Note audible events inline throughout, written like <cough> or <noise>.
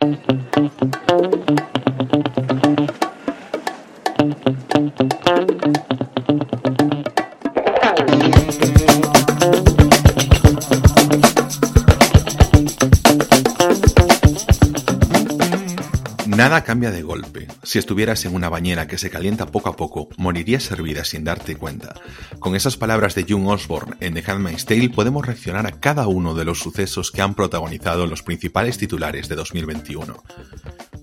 Thank you. Nada cambia de golpe. Si estuvieras en una bañera que se calienta poco a poco, morirías hervida sin darte cuenta. Con esas palabras de June Osborne en The Handmaid's Tale podemos reaccionar a cada uno de los sucesos que han protagonizado los principales titulares de 2021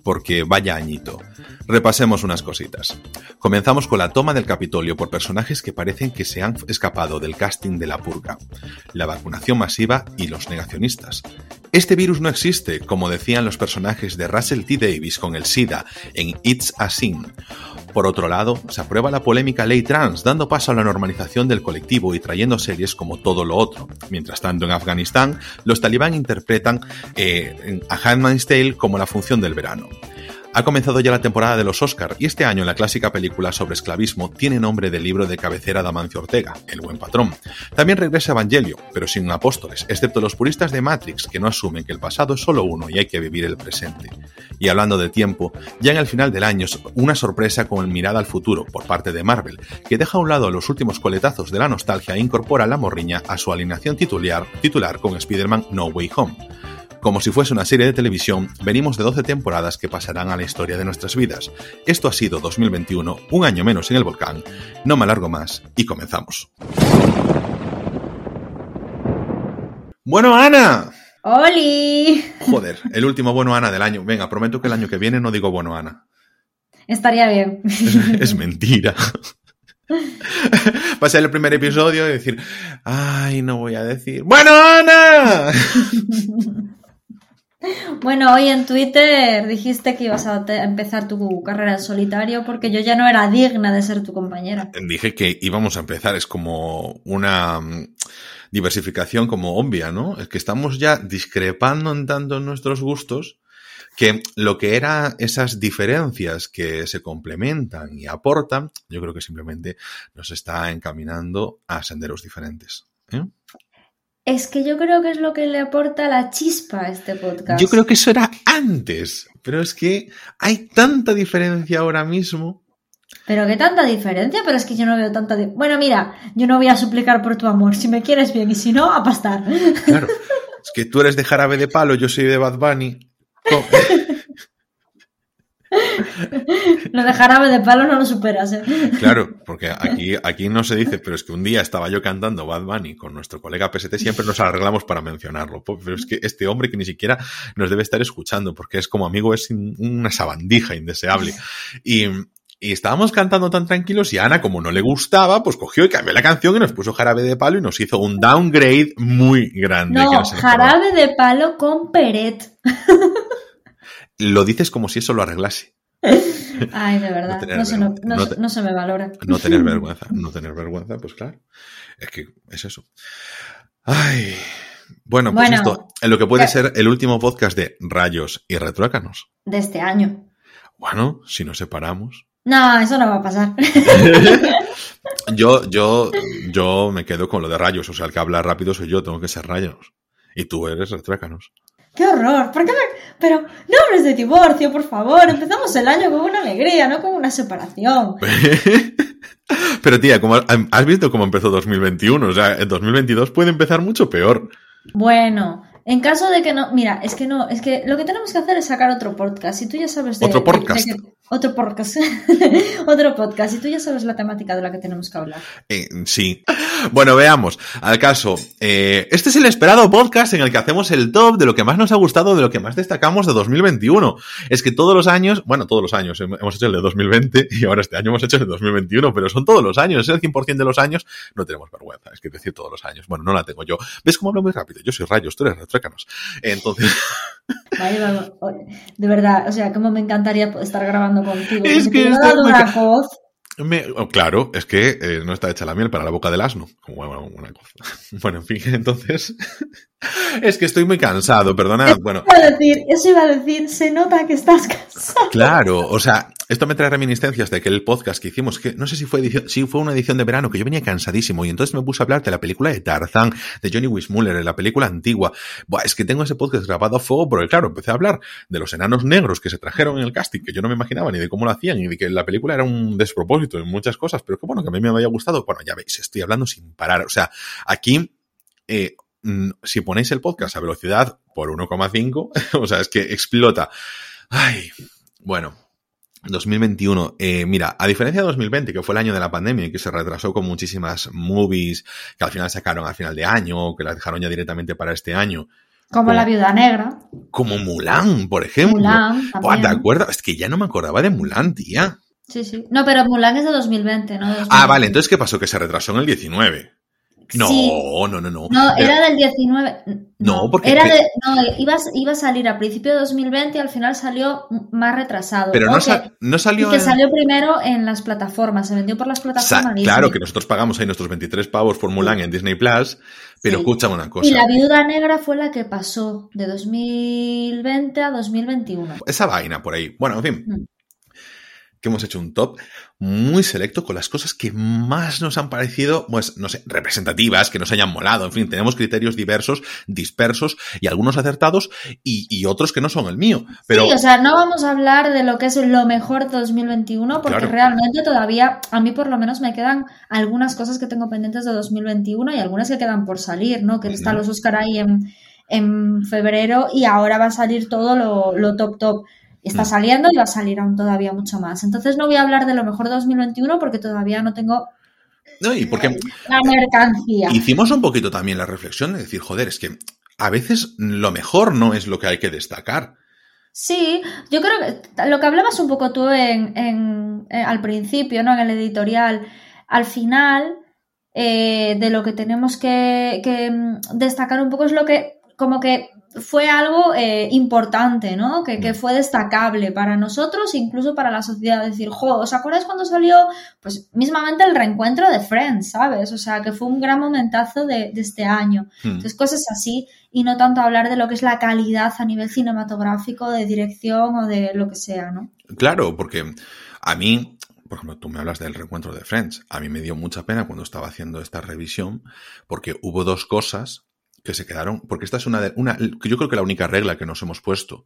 porque vaya añito. Repasemos unas cositas. Comenzamos con la toma del Capitolio por personajes que parecen que se han escapado del casting de la purga, la vacunación masiva y los negacionistas. Este virus no existe, como decían los personajes de Russell T. Davis con el SIDA en It's a Sin. Por otro lado, se aprueba la polémica ley trans, dando paso a la normalización del colectivo y trayendo series como todo lo otro. Mientras tanto, en Afganistán, los talibán interpretan eh, a Handmaid's Tale como la función del verano. Ha comenzado ya la temporada de los Oscar y este año la clásica película sobre esclavismo tiene nombre del libro de cabecera de Amancio Ortega, El buen patrón. También regresa Evangelio, pero sin apóstoles, excepto los puristas de Matrix que no asumen que el pasado es solo uno y hay que vivir el presente. Y hablando de tiempo, ya en el final del año una sorpresa con mirada al futuro por parte de Marvel, que deja a un lado los últimos coletazos de la nostalgia e incorpora la morriña a su alineación titular, titular con Spider-Man No Way Home. Como si fuese una serie de televisión, venimos de 12 temporadas que pasarán a la historia de nuestras vidas. Esto ha sido 2021, un año menos en el volcán. No me alargo más y comenzamos. Bueno, Ana. ¡Oli! Joder, el último bueno Ana del año. Venga, prometo que el año que viene no digo bueno Ana. Estaría bien. <laughs> Es, mentira. Va a ser el primer episodio y decir, ay, no voy a decir, bueno Ana. <laughs> Bueno, hoy en Twitter dijiste que ibas a empezar tu carrera en solitario porque yo ya no era digna de ser tu compañera. Dije que íbamos a empezar, es como una mm, diversificación como obvia, ¿no? Es que estamos ya discrepando en tanto nuestros gustos que lo que eran esas diferencias que se complementan y aportan, yo creo que simplemente nos está encaminando a senderos diferentes. ¿eh? Es que yo creo que es lo que le aporta la chispa a este podcast. Yo creo que eso era antes, pero es que hay tanta diferencia ahora mismo. Pero qué tanta diferencia, pero es que yo no veo tanta. Bueno, mira, yo no voy a suplicar por tu amor. Si me quieres bien y si no, a pastar. Claro. Es que tú eres de jarabe de palo, yo soy de Bad Bunny. <laughs> Lo de jarabe de palo no lo superas, ¿eh? Claro, porque aquí, aquí no se dice, pero es que un día estaba yo cantando Bad Bunny con nuestro colega PST, siempre nos arreglamos para mencionarlo. Pero es que este hombre que ni siquiera nos debe estar escuchando, porque es como amigo, es una sabandija indeseable. Y, y estábamos cantando tan tranquilos y Ana, como no le gustaba, pues cogió y cambió la canción y nos puso jarabe de palo y nos hizo un downgrade muy grande. No, jarabe de palo con Peret. Lo dices como si eso lo arreglase. Ay, de verdad. No, se, no, se, me valora. No tener vergüenza. No tener vergüenza, pues claro. Es que es eso. Ay. Bueno, pues esto, en lo que puede ser el último podcast de Rayos y Retruécanos. De este año. Bueno, si nos separamos. No, eso no va a pasar. <laughs> yo, yo, yo me quedo con lo de rayos. O sea, el que habla rápido soy yo, tengo que ser rayos. Y tú eres retruécanos. ¡Qué horror! ¿Por qué me... Pero no hables de divorcio, por favor. Empezamos el año con una alegría, no con una separación. <laughs> Pero tía, como has visto cómo empezó 2021, o sea, en 2022 puede empezar mucho peor. Bueno, en caso de que no, mira, es que no, es que lo que tenemos que hacer es sacar otro podcast. Y tú ya sabes de, otro podcast. otro podcast. <laughs> otro podcast. Y tú ya sabes la temática de la que tenemos que hablar. Eh, sí. Bueno, veamos. Al caso, eh, este es el esperado podcast en el que hacemos el top de lo que más nos ha gustado, de lo que más destacamos de 2021. Es que todos los años, bueno, todos los años, hemos hecho el de 2020 <laughs> y ahora este año hemos hecho el de 2021, pero son todos los años, es el 100% de los años, no tenemos vergüenza, es que decir todos los años. Bueno, no la tengo yo. ¿Ves cómo hablo muy rápido? Yo soy Rayos, tú eres entonces. de verdad, o sea, como me encantaría estar grabando contigo. Es que dado una voz. Oh, claro, es que eh, no está hecha la miel para la boca del asno. Una cosa. <laughs> Bueno, en fin, entonces. Es que estoy muy cansado, perdona. Eso Bueno, iba a decir, eso iba a decir, se nota que estás cansado. claro, o sea, esto me trae reminiscencias de aquel podcast que hicimos, que no sé si fue edición, sí fue una edición de verano, que yo venía cansadísimo y entonces me puse a hablar de la película de Tarzán, de Johnny Weissmuller, la película antigua. Buah, es que tengo ese podcast grabado a fuego porque, claro, empecé a hablar de los enanos negros que se trajeron en el casting, que yo no me imaginaba ni de cómo lo hacían y de que la película era un despropósito en muchas cosas, pero que bueno, que a mí me había gustado. Bueno, ya veis, estoy hablando sin parar. O sea, aquí, eh, si ponéis el podcast a velocidad por 1,5, <laughs> o sea, es que explota. Ay, bueno. 2021, eh, mira, a diferencia de 2020, que fue el año de la pandemia y que se retrasó con muchísimas movies que al final sacaron al final de año, que las dejaron ya directamente para este año, Como la viuda negra. como Mulan, por ejemplo. Mulan Buah, ¿te también. acuerdas? Es que ya no me acordaba de Mulan, tía. Sí, sí. No, pero Mulan es de 2020, ¿no? De Ah, 2020. vale, entonces ¿qué pasó? Que se retrasó en el 19. No, Sí. no, no, no. No, era del 19. No, porque Era que- de, no, iba, a- iba a salir a principio de 2020 y al final salió más retrasado. Pero no, sa- no Y salió. que en- salió primero en las plataformas, se vendió por las plataformas. Claro que nosotros pagamos ahí nuestros 23 pavos por Mulan en Disney Plus, pero Sí. escúchame una Y cosa. la viuda negra fue la que pasó de 2020 a 2021. Esa vaina por ahí. Bueno, en fin. Mm. Que hemos hecho un top muy selecto con las cosas que más nos han parecido, pues, no sé, representativas, que nos hayan molado. En fin, tenemos criterios diversos, dispersos y algunos acertados y, y otros que no son el mío. Pero Sí, o sea, no vamos a hablar de lo que es lo mejor de 2021 porque Claro. realmente todavía, a mí por lo menos me quedan algunas cosas que tengo pendientes de 2021 y algunas que quedan por salir, ¿no? Que están los Oscar ahí en, en febrero y ahora va a salir todo lo, lo top top. Está Mm. saliendo y va a salir aún todavía mucho más. Entonces no voy a hablar de lo mejor de 2021 porque todavía no tengo no, y porque la mercancía. hicimos un poquito también la reflexión de decir, joder, es que a veces lo mejor no es lo que hay que destacar. Sí, yo creo que lo que hablabas un poco tú en, en- eh, al principio, ¿no? En el editorial, al final eh, de lo que tenemos que, que, mm, destacar un poco es lo que como que fue algo eh, importante, ¿no? Que, que fue destacable para nosotros, incluso para la sociedad. Decir, jo, ¿os acordáis cuando salió? Pues mismamente el reencuentro de Friends, ¿sabes? O sea, que fue un gran momentazo de, de este año. Hmm. Entonces, cosas así, y no tanto hablar de lo que es la calidad a nivel cinematográfico, de dirección o de lo que sea, ¿no? Claro, porque a mí, por ejemplo, tú me hablas del reencuentro de Friends. A mí me dio mucha pena cuando estaba haciendo esta revisión, porque hubo dos cosas que se quedaron, porque esta es una de, una, yo creo que la única regla que nos hemos puesto,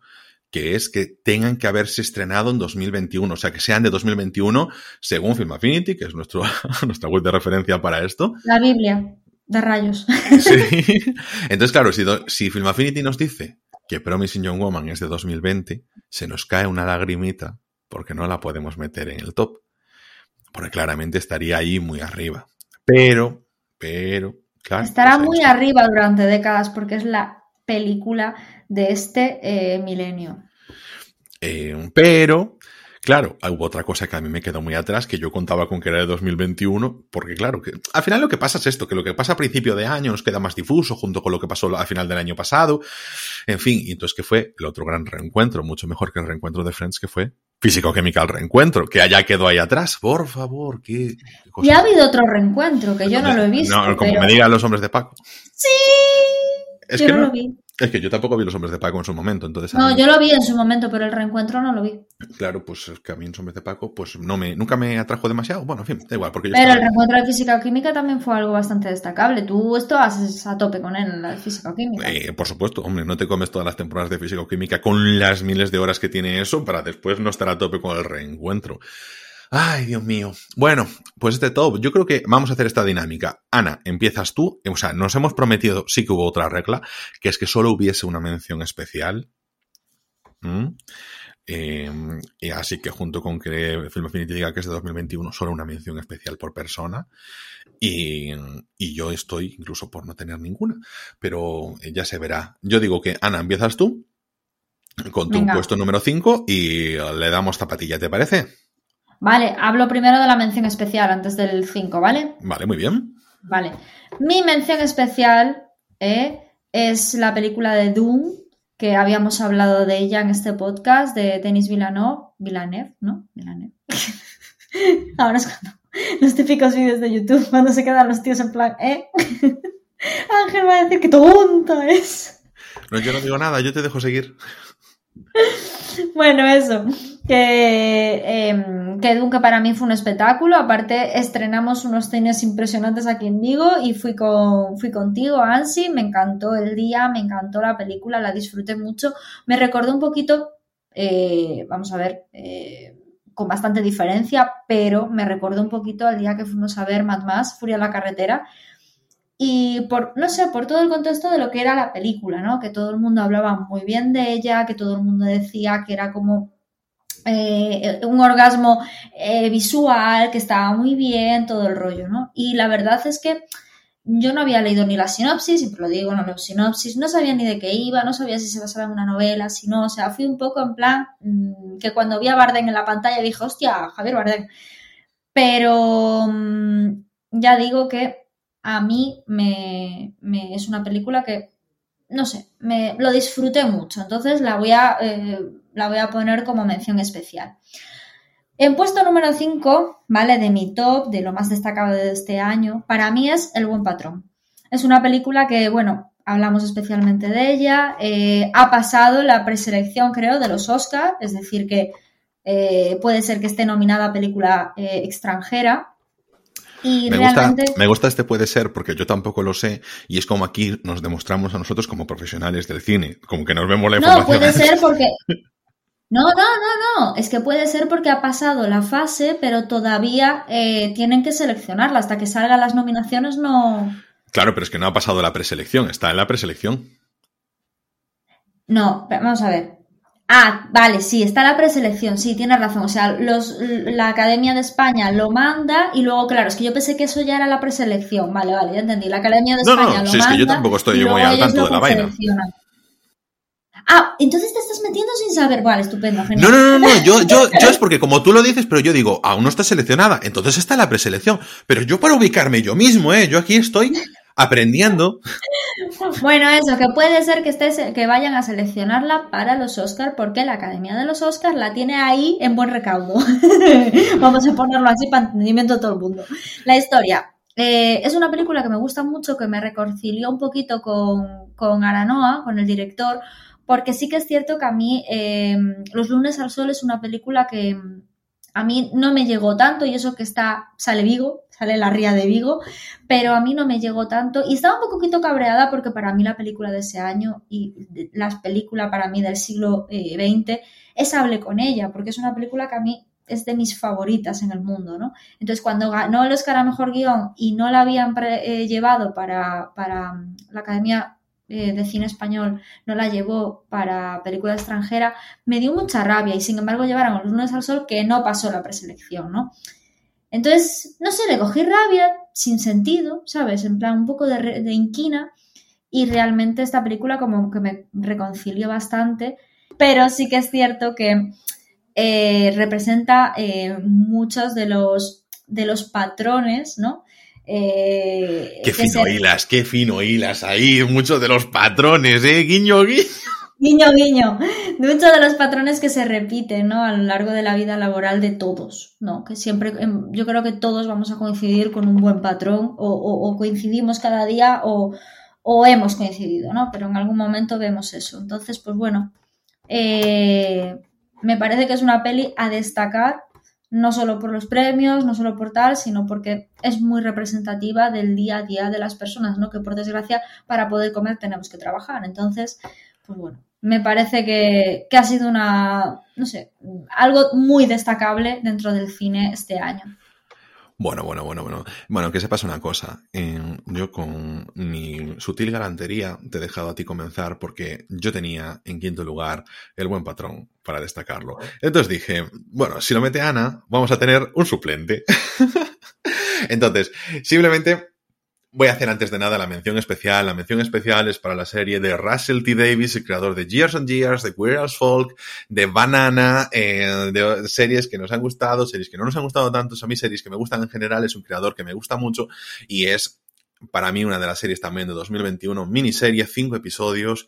que es que tengan que haberse estrenado en 2021, o sea, que sean de 2021, según Film Affinity, que es nuestro, <laughs> nuestra web de referencia para esto. La Biblia de rayos. <laughs> Sí. Entonces, claro, si, si Film Affinity nos dice que Promising Young Woman es de 2020, se nos cae una lagrimita porque no la podemos meter en el top. Porque claramente estaría ahí muy arriba. Pero, pero, claro. Estará pues muy está. arriba durante décadas porque es la película de este eh, milenio. Eh, pero, claro, hubo otra cosa que a mí me quedó muy atrás, que yo contaba con que era de 2021, porque claro, que al final lo que pasa es esto, que lo que pasa a principio de año nos queda más difuso junto con lo que pasó al final del año pasado, en fin, y entonces que fue el otro gran reencuentro, mucho mejor que el reencuentro de Friends, que fue Físico Chemical Reencuentro, que allá quedó ahí atrás, por favor, qué, qué cosa. Y ha habido otro reencuentro que yo no lo he visto. No, como pero- me digan los hombres de Paco. Sí, Es yo que no, no- lo vi. Es que yo tampoco vi los hombres de Paco en su momento, entonces No, mí- yo lo vi en su momento, pero el reencuentro no lo vi. Claro, pues es que a mí en Hombres de Paco, pues no me, nunca me atrajo demasiado. Bueno, en fin, da igual, porque yo Pero el reencuentro de física o química también fue algo bastante destacable. Tú esto haces a tope con él, la física o química. Eh, por supuesto, hombre, no te comes todas las temporadas de física o química con las miles de horas que tiene eso para después no estar a tope con el reencuentro. Ay, Dios mío. Bueno, pues este top, yo creo que vamos a hacer esta dinámica. Ana, empiezas tú. O sea, nos hemos prometido, sí que hubo otra regla, que es que solo hubiese una mención especial. ¿Mm? Eh, y así que junto con que Film Affinity diga que es de 2021, solo una mención especial por persona. Y, y yo estoy incluso por no tener ninguna. Pero ya se verá. Yo digo que, Ana, empiezas tú con tu Venga. puesto número 5 y le damos zapatilla, ¿te parece? Vale, hablo primero de la mención especial antes del 5, ¿vale? Vale, muy bien. Vale. Mi mención especial eh, es la película de Doom, que habíamos hablado de ella en este podcast, de Denis Villeneuve. Villeneuve, ¿no? Villeneuve. <laughs> Ahora es cuando los típicos vídeos de YouTube, cuando se quedan los tíos en plan, ¿eh? <laughs> Ángel va a decir que tonta es. No, yo no digo nada, yo te dejo seguir. Bueno, eso. Que, eh, que para mí fue un espectáculo. Aparte, estrenamos unos cines impresionantes aquí en Vigo y fui, con, fui contigo, Ansi. Me encantó el día, me encantó la película, la disfruté mucho. Me recordó un poquito, eh, vamos a ver, eh, con bastante diferencia, pero me recordó un poquito al día que fuimos a ver Mad Max, Furia en la carretera y por, no sé, por todo el contexto de lo que era la película, ¿no? Que todo el mundo hablaba muy bien de ella, que todo el mundo decía que era como eh, un orgasmo eh, visual, que estaba muy bien, todo el rollo, ¿no? Y la verdad es que yo no había leído ni la sinopsis, siempre lo digo, no leo sinopsis, no sabía ni de qué iba, no sabía si se basaba en una novela, si no, o sea, fui un poco en plan mmm, que cuando vi a Barden en la pantalla dije, hostia, Javier Barden. Pero mmm, ya digo que a mí me, es una película que, no sé, me, lo disfruté mucho. Entonces la voy, a, eh, la voy a poner como mención especial. En puesto número 5, ¿vale? De mi top, de lo más destacado de este año, para mí es El Buen Patrón. Es una película que, bueno, hablamos especialmente de ella. Eh, ha pasado la preselección, creo, de los Oscars, es decir, que eh, puede ser que esté nominada a película eh, extranjera. Y me, realmente... gusta, me gusta este puede ser porque yo tampoco lo sé y es como aquí nos demostramos a nosotros como profesionales del cine, como que nos vemos la No, información. puede ser porque... No, no, no, no. Es que puede ser porque ha pasado la fase, pero todavía eh, tienen que seleccionarla. Hasta que salgan las nominaciones no... Claro, pero es que no ha pasado la preselección, está en la preselección. No, pero vamos a ver. Ah, vale, sí, está la preselección, sí, tienes razón. O sea, los, la Academia de España lo manda y luego, claro, es que yo pensé que eso ya era la preselección. Vale, vale, ya entendí. La Academia de No, España no, lo si es manda. que yo tampoco estoy muy al tanto de la vaina. Ah, entonces te estás metiendo sin saber. Vale, estupendo, genial. No, no, no, no, yo, yo, yo <laughs> es porque como tú lo dices, pero yo digo, aún no está seleccionada, entonces está la preselección. Pero yo para ubicarme yo mismo, ¿eh? Yo aquí estoy aprendiendo. Bueno, eso, que puede ser que, estés, que vayan a seleccionarla para los Oscars, porque la Academia de los Oscars la tiene ahí en buen recaudo. <laughs> Vamos a ponerlo así para entendimiento de todo el mundo. La historia. Eh, es una película que me gusta mucho, que me reconcilió un poquito con, con Aranoa, con el director, porque sí que es cierto que a mí eh, Los lunes al sol es una película que a mí no me llegó tanto y eso que está, sale Vigo, sale la ría de Vigo, pero a mí no me llegó tanto y estaba un poquito cabreada porque para mí la película de ese año y las películas para mí del siglo eh, XX es Hable con ella, porque es una película que a mí es de mis favoritas en el mundo, ¿no? Entonces, cuando ganó el Oscar a Mejor Guión y no la habían eh, llevado para, para la Academia eh, de Cine Español, no la llevó para película extranjera, me dio mucha rabia y sin embargo llevaron Los lunes al sol que no pasó la preselección, ¿no? Entonces, no sé, le cogí rabia sin sentido, ¿sabes? En plan, un poco de, de inquina y realmente esta película como que me reconcilió bastante, pero sí que es cierto que eh, representa eh, muchos de los, de los patrones, ¿no? Eh, Qué fino hilas, qué fino hilas ahí, muchos de los patrones, ¿eh? Guiño, guiño. Guiño, guiño. Muchos de los patrones que se repiten, ¿no? A lo largo de la vida laboral de todos, ¿no? Que siempre, em, yo creo que todos vamos a coincidir con un buen patrón o, o- o coincidimos cada día o, o hemos coincidido, ¿no? Pero en algún momento vemos eso. Entonces, pues bueno, eh, me parece que es una peli a destacar, no solo por los premios, no solo por tal, sino porque es muy representativa del día a día de las personas, ¿no? Que por desgracia, para poder comer tenemos que trabajar. Entonces, pues bueno, me parece que, que ha sido una, no sé, algo muy destacable dentro del cine este año. Bueno, bueno, bueno, bueno. Bueno, que sepas una cosa. yo con mi sutil galantería te he dejado a ti comenzar porque yo tenía en quinto lugar el buen patrón para destacarlo. Entonces dije, bueno, si lo mete Ana, vamos a tener un suplente. <laughs> Entonces, simplemente voy a hacer antes de nada la mención especial. La mención especial es para la serie de Russell T. Davis, el creador de Years and Years, de Queer as Folk, de Banana, eh, de series que nos han gustado, series que no nos han gustado tanto. A mí series que me gustan en general, es un creador que me gusta mucho y es para mí una de las series también de 2021, miniserie, cinco episodios,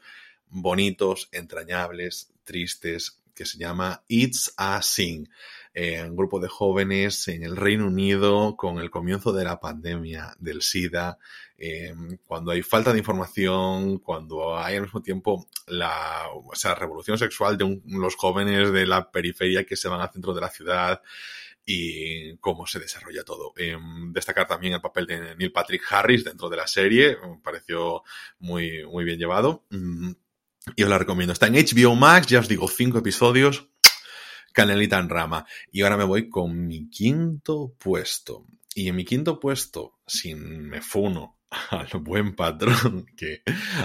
bonitos, entrañables, tristes, que se llama It's a Sing. Eh, un grupo de jóvenes en el Reino Unido con el comienzo de la pandemia del SIDA, eh, cuando hay falta de información, cuando hay al mismo tiempo la o sea, revolución sexual de los jóvenes de la periferia que se van al centro de la ciudad y cómo se desarrolla todo. Eh, destacar también el papel de Neil Patrick Harris dentro de la serie, me pareció muy, muy bien llevado. Mm, y os la recomiendo. Está en HBO Max, ya os digo, cinco episodios, canelita en rama. Y ahora me voy con mi quinto puesto. Y en mi quinto puesto, sin me funo <laughs> al buen patrón, <laughs> que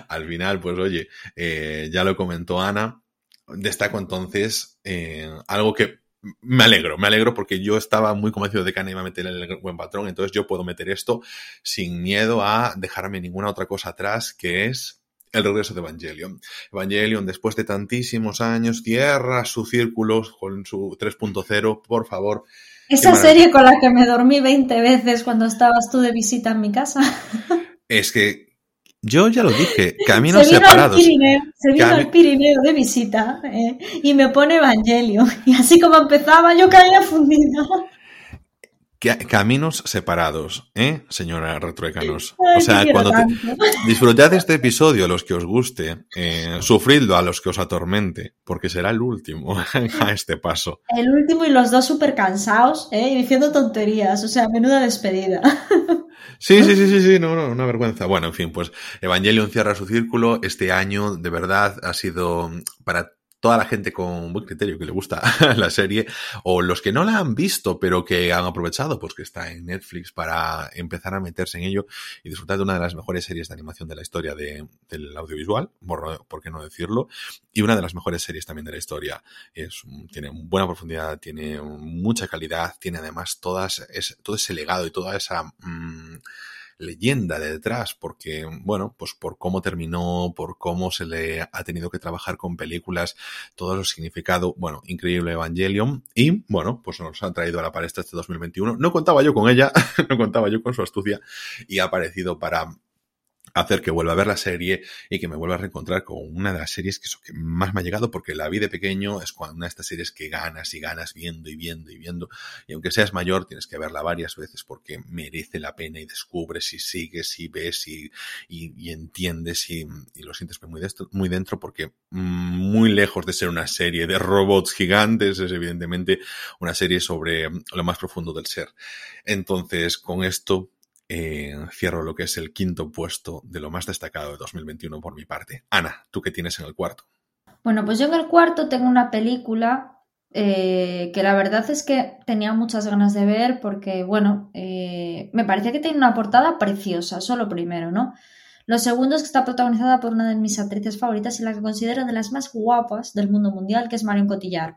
al final, pues oye, eh, ya lo comentó Ana, destaco entonces eh, algo que me alegro, me alegro porque yo estaba muy convencido de que Ana iba a meter el buen patrón, entonces yo puedo meter esto sin miedo a dejarme ninguna otra cosa atrás, que es el regreso de Evangelion. Evangelion, después de tantísimos años, cierra su círculo con su 3.0, por favor. Esa serie con la que me dormí 20 veces cuando estabas tú de visita en mi casa. Es que yo ya lo dije, <laughs> caminos se separados. se vino al Pirineo de visita eh, y me pone Evangelio. <laughs> Y así como empezaba, yo caía fundida. Caminos separados, ¿eh, señora Retruécanos? o sea, cuando <laughs> disfrutad de este episodio, a los que os guste, eh, sufridlo a los que os atormente, porque será el último <laughs> a este paso. El último y los dos súper cansados, ¿eh? diciendo tonterías, o sea, menuda despedida. <laughs> Sí, sí, sí, sí, sí, no, no, una vergüenza. Bueno, en fin, pues Evangelion cierra su círculo. Este año, de verdad, ha sido para toda la gente con buen criterio que le gusta <laughs> la serie, o los que no la han visto, pero que han aprovechado, pues que está en Netflix para empezar a meterse en ello y disfrutar de una de las mejores series de animación de la historia de, del audiovisual, por, por, qué no decirlo, y una de las mejores series también de la historia. Es, tiene buena profundidad, tiene mucha calidad, tiene además todas, es, todo ese legado y toda esa... Mmm, leyenda de detrás, porque, bueno, pues por cómo terminó, por cómo se le ha tenido que trabajar con películas, todo lo significado, bueno, increíble Evangelion, y bueno, pues nos han traído a la palestra este 2021. No contaba yo con ella, <laughs> no contaba yo con su astucia, y ha aparecido para hacer que vuelva a ver la serie y que me vuelva a reencontrar con una de las series que, más me ha llegado porque la vi de pequeño es una de estas series que ganas y ganas viendo y viendo y viendo y aunque seas mayor tienes que verla varias veces porque merece la pena y descubres y sigues y ves y, y, entiendes y, lo sientes muy, muy dentro porque muy lejos de ser una serie de robots gigantes es evidentemente una serie sobre lo más profundo del ser. Entonces con esto eh, cierro lo que es el quinto puesto de lo más destacado de 2021 por mi parte. Ana, ¿tú qué tienes en el cuarto? Bueno, pues yo en el cuarto tengo una película eh, que la verdad es que tenía muchas ganas de ver porque, bueno, eh, me parece que tiene una portada preciosa, solo primero, ¿no? Lo segundo es que está protagonizada por una de mis actrices favoritas y la que considero de las más guapas del mundo mundial, que es Marion Cotillard.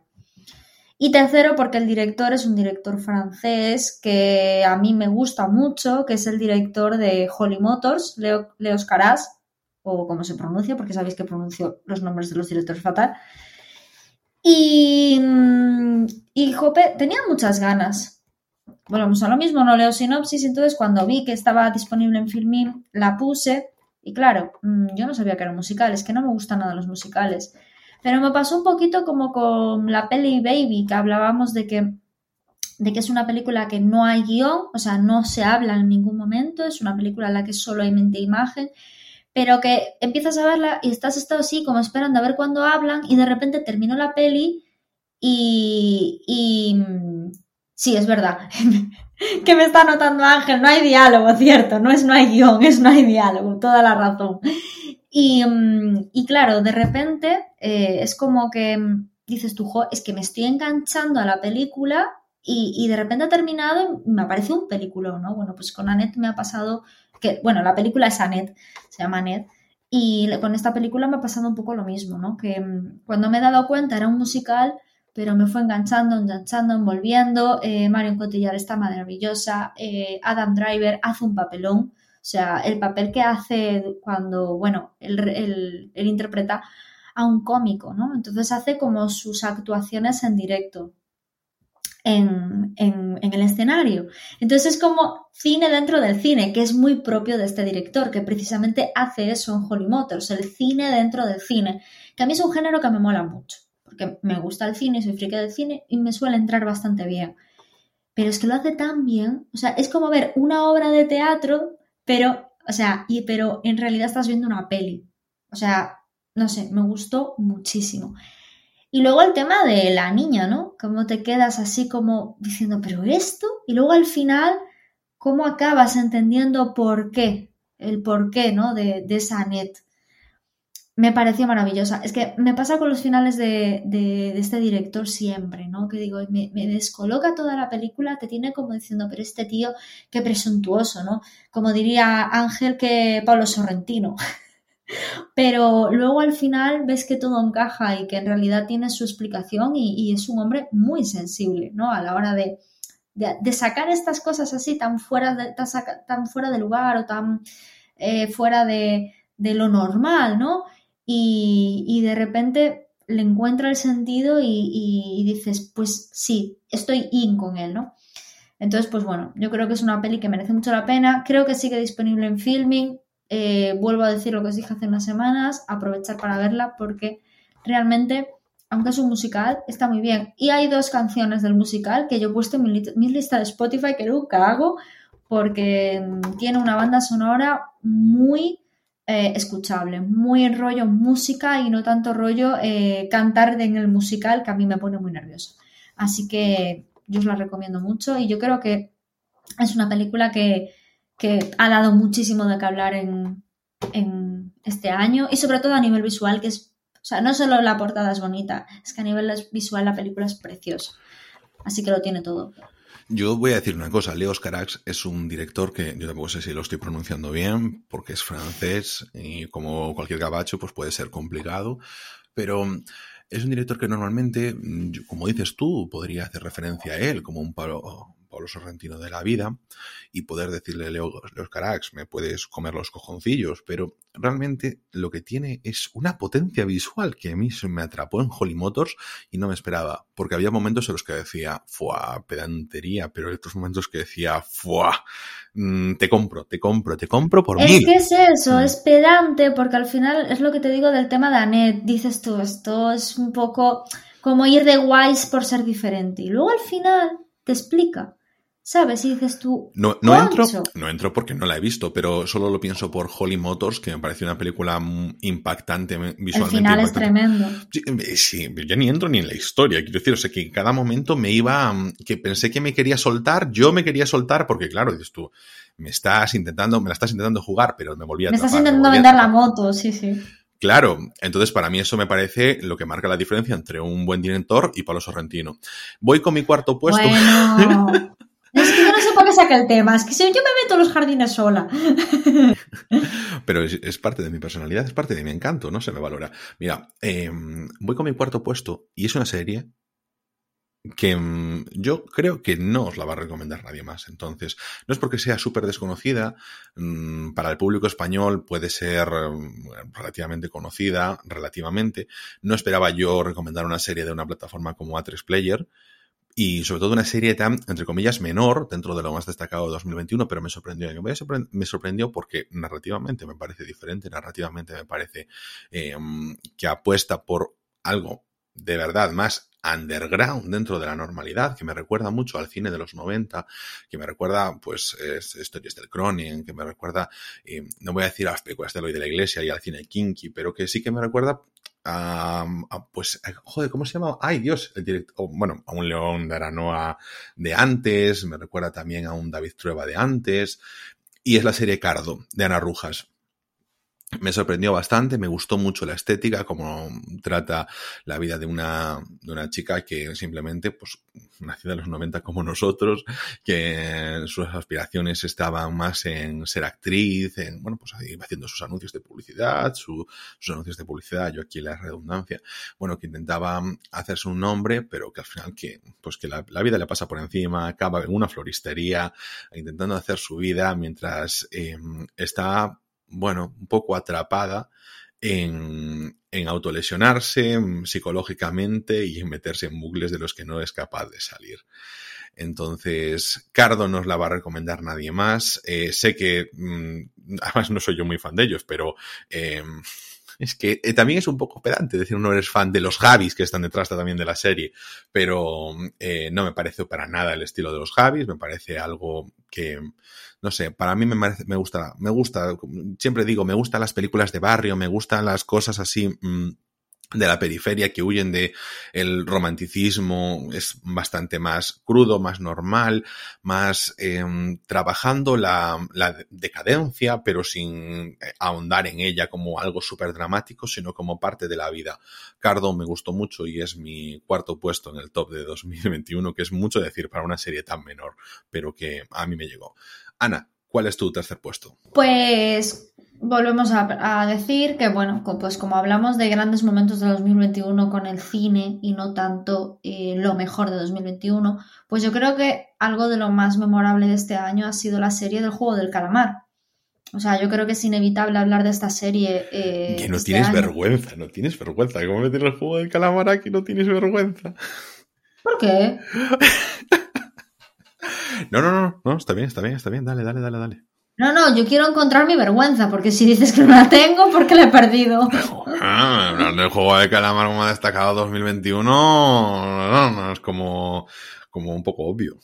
Y tercero, porque el director es un director francés que a mí me gusta mucho, que es el director de Holly Motors, Leo, Leos Caras, o como se pronuncia, porque sabéis que pronuncio los nombres de los directores fatal. Y, mm, y Jope, tenía muchas ganas. Bueno, pues a lo mismo, no leo sinopsis, entonces cuando vi que estaba disponible en Filmin, la puse. Y claro, mm, yo no sabía que era musical, es que no me gustan nada los musicales. Pero me pasó un poquito como con la peli Baby, que hablábamos de que, de que es una película que no hay guion, o sea, no se habla en ningún momento, es una película en la que solo hay mente e imagen, pero que empiezas a verla y estás estado así como esperando a ver cuándo hablan y de repente terminó la peli y, y sí, es verdad, <laughs> que me está notando Ángel, no hay diálogo, cierto, no es no hay guion, es no hay diálogo, toda la razón. Y, mm, y claro, de repente eh, es como que mm, dices tú, es que me estoy enganchando a la película y, de repente ha terminado y me aparece un película, ¿no? Bueno, pues con Annette me ha pasado que, bueno, la película es Annette, se llama Annette, y con esta película me ha pasado un poco lo mismo, ¿no? Que mm, cuando me he dado cuenta era un musical, pero me fue enganchando, enganchando, envolviendo. Eh, Marion Cotillard está maravillosa, eh, Adam Driver hace un papelón. O sea, el papel que hace cuando, bueno, él, interpreta a un cómico, ¿no? Entonces hace como sus actuaciones en directo. En, en, el escenario. Entonces es como cine dentro del cine, que es muy propio de este director, que precisamente hace eso en Holly Motors, el cine dentro del cine, que a mí es un género que me mola mucho porque me gusta el cine, soy friki del cine y me suele entrar bastante bien. Pero es que lo hace tan bien, o sea, es como ver una obra de teatro, pero, o sea, y, pero en realidad estás viendo una peli. O sea, no sé, me gustó muchísimo. Y luego el tema de la niña, ¿no? Cómo te quedas así como diciendo, pero esto, y luego al final, cómo acabas entendiendo por qué, el por qué, ¿no? De, de esa net me pareció maravillosa. Es que me pasa con los finales de, este director siempre, ¿no? Que digo, me, descoloca toda la película, te tiene como diciendo, pero este tío, qué presuntuoso, ¿no? Como diría Ángel que Pablo Sorrentino. <laughs> pero luego al final ves que todo encaja y que en realidad tiene su explicación y, es un hombre muy sensible, ¿no? A la hora de, sacar estas cosas así tan fuera de, tan, fuera de lugar o tan eh, fuera de, de lo normal, ¿no? Y, de repente le encuentra el sentido y, dices, pues sí, estoy in con él, ¿no? Entonces, pues bueno, yo creo que es una peli que merece mucho la pena. Creo que sigue disponible en filming. Eh, vuelvo a decir lo que os dije hace unas semanas, aprovechar para verla porque realmente, aunque es un musical, está muy bien. Y hay dos canciones del musical que yo he puesto en mi, mi lista de Spotify que nunca hago porque mm, tiene una banda sonora muy eh, escuchable, muy en rollo música y no tanto rollo eh, cantar en el musical que a mí me pone muy nervioso. Así que yo os la recomiendo mucho y yo creo que es una película que, ha dado muchísimo de qué hablar en, este año y sobre todo a nivel visual, que es, o sea, no solo la portada es bonita, es que a nivel visual la película es preciosa. Así que lo tiene todo. Yo voy a decir una cosa, Leos Carax es un director que yo tampoco sé si lo estoy pronunciando bien, porque es francés y como cualquier gabacho, pues puede ser complicado, pero es un director que normalmente, como dices tú, podría hacer referencia a él como un palo, Pablo Sorrentino de la vida y poder decirle Leo, Leo Carax, me puedes comer los cojoncillos, pero realmente lo que tiene es una potencia visual que a mí se me atrapó en Holly Motors y no me esperaba, porque había momentos en los que decía, fuá, pedantería, pero hay otros momentos que decía, fuá, mm, te compro, te compro, te compro por es mil. Es que es eso, mm. es pedante, porque al final es lo que te digo del tema de Annette, dices tú, esto es un poco como ir de guays por ser diferente, y luego al final te explica ¿Sabes? Y dices tú. No, no entro, no entro porque no la he visto, pero solo lo pienso por Holly Motors, que me pareció una película impactante visualmente. El final es tremendo. Eh, sí, yo ni entro ni en la historia. Quiero decir, o sea, que en cada momento me iba. que pensé que me quería soltar, yo me quería soltar, porque claro, dices tú, me estás intentando, me la estás intentando jugar, pero me volví a Me estás intentando vender la moto, sí, sí. Claro, entonces para mí eso me parece lo que marca la diferencia entre un buen director y Pablo Sorrentino. Voy con mi cuarto puesto. Bueno. <laughs> Es que yo no sé por qué saca el tema, es que si yo me meto en los jardines sola. <laughs> Pero es, parte de mi personalidad, es parte de mi encanto, no se me valora. Mira, em, voy con mi cuarto puesto y es una serie que em, yo creo que no os la va a recomendar nadie más. Entonces, no es porque sea súper desconocida, mm, para el público español puede ser em, relativamente conocida, relativamente. No esperaba yo recomendar una serie de una plataforma como A3 Player, y sobre todo una serie tan, entre comillas, menor dentro de lo más destacado de 2021, pero me sorprendió. Me sorprendió porque narrativamente me parece diferente, narrativamente me parece em, que apuesta por algo de verdad más underground dentro de la normalidad, que me recuerda mucho al cine de los 90, que me recuerda, pues, historias del Cronin, que me recuerda, eh, no voy a decir a las películas de hoy de la iglesia y al cine kinky, pero que sí que me recuerda pues, joder, ¿cómo se llama? Ay, Dios, director, bueno, a un León de Aranoa de antes, me recuerda también a un David Trueba de antes, y es la serie Cardo, de Ana Rujas me sorprendió bastante, me gustó mucho la estética, como trata la vida de una, de una chica que simplemente, pues, nacida en los 90 como nosotros, que sus aspiraciones estaban más en ser actriz, en, bueno, pues haciendo sus anuncios de publicidad, sus anuncios de publicidad, yo aquí la redundancia, bueno, que intentaba hacerse un nombre, pero que al final que, pues que la, vida le pasa por encima, acaba en una floristería, intentando hacer su vida mientras eh, está bueno, un poco atrapada en, en autolesionarse psicológicamente y en meterse en bucles de los que no es capaz de salir. Entonces, Cardo no os la va a recomendar nadie más. Eh, sé que, mm, <laughs> además no soy yo muy fan de ellos, pero eh, Es que eh, también es un poco pedante decir no eres fan de los Javis que están detrás también de la serie, pero eh, no me parece para nada el estilo de los Javis, me parece algo que, no sé, para mí me, me gusta, me gusta, siempre digo, me gustan las películas de barrio, me gustan las cosas así. Mm, de la periferia que huyen de el romanticismo es bastante más crudo, más normal, más em, trabajando la, la, decadencia, pero sin eh, ahondar en ella como algo súper dramático, sino como parte de la vida. Cardo me gustó mucho y es mi cuarto puesto en el top de 2021, que es mucho decir para una serie tan menor, pero que a mí me llegó. Ana, ¿cuál es tu tercer puesto? Pues volvemos a, decir que, bueno, pues como hablamos de grandes momentos de 2021 con el cine y no tanto eh, lo mejor de 2021, pues yo creo que algo de lo más memorable de este año ha sido la serie del juego del calamar. O sea, yo creo que es inevitable hablar de esta serie. Eh, que no este tienes vergüenza, no tienes vergüenza. ¿Cómo meter el juego del calamar aquí no tienes vergüenza? ¿Por qué? <laughs> no, no, no, no, está bien, está bien, está bien. Dale, dale, dale, dale. No, no, yo quiero encontrar mi vergüenza, porque si dices que no la tengo, ¿por qué la he perdido? <laughs> Ah, hablar del juego de calamar como ha destacado 2021 no, no, es como, como un poco obvio.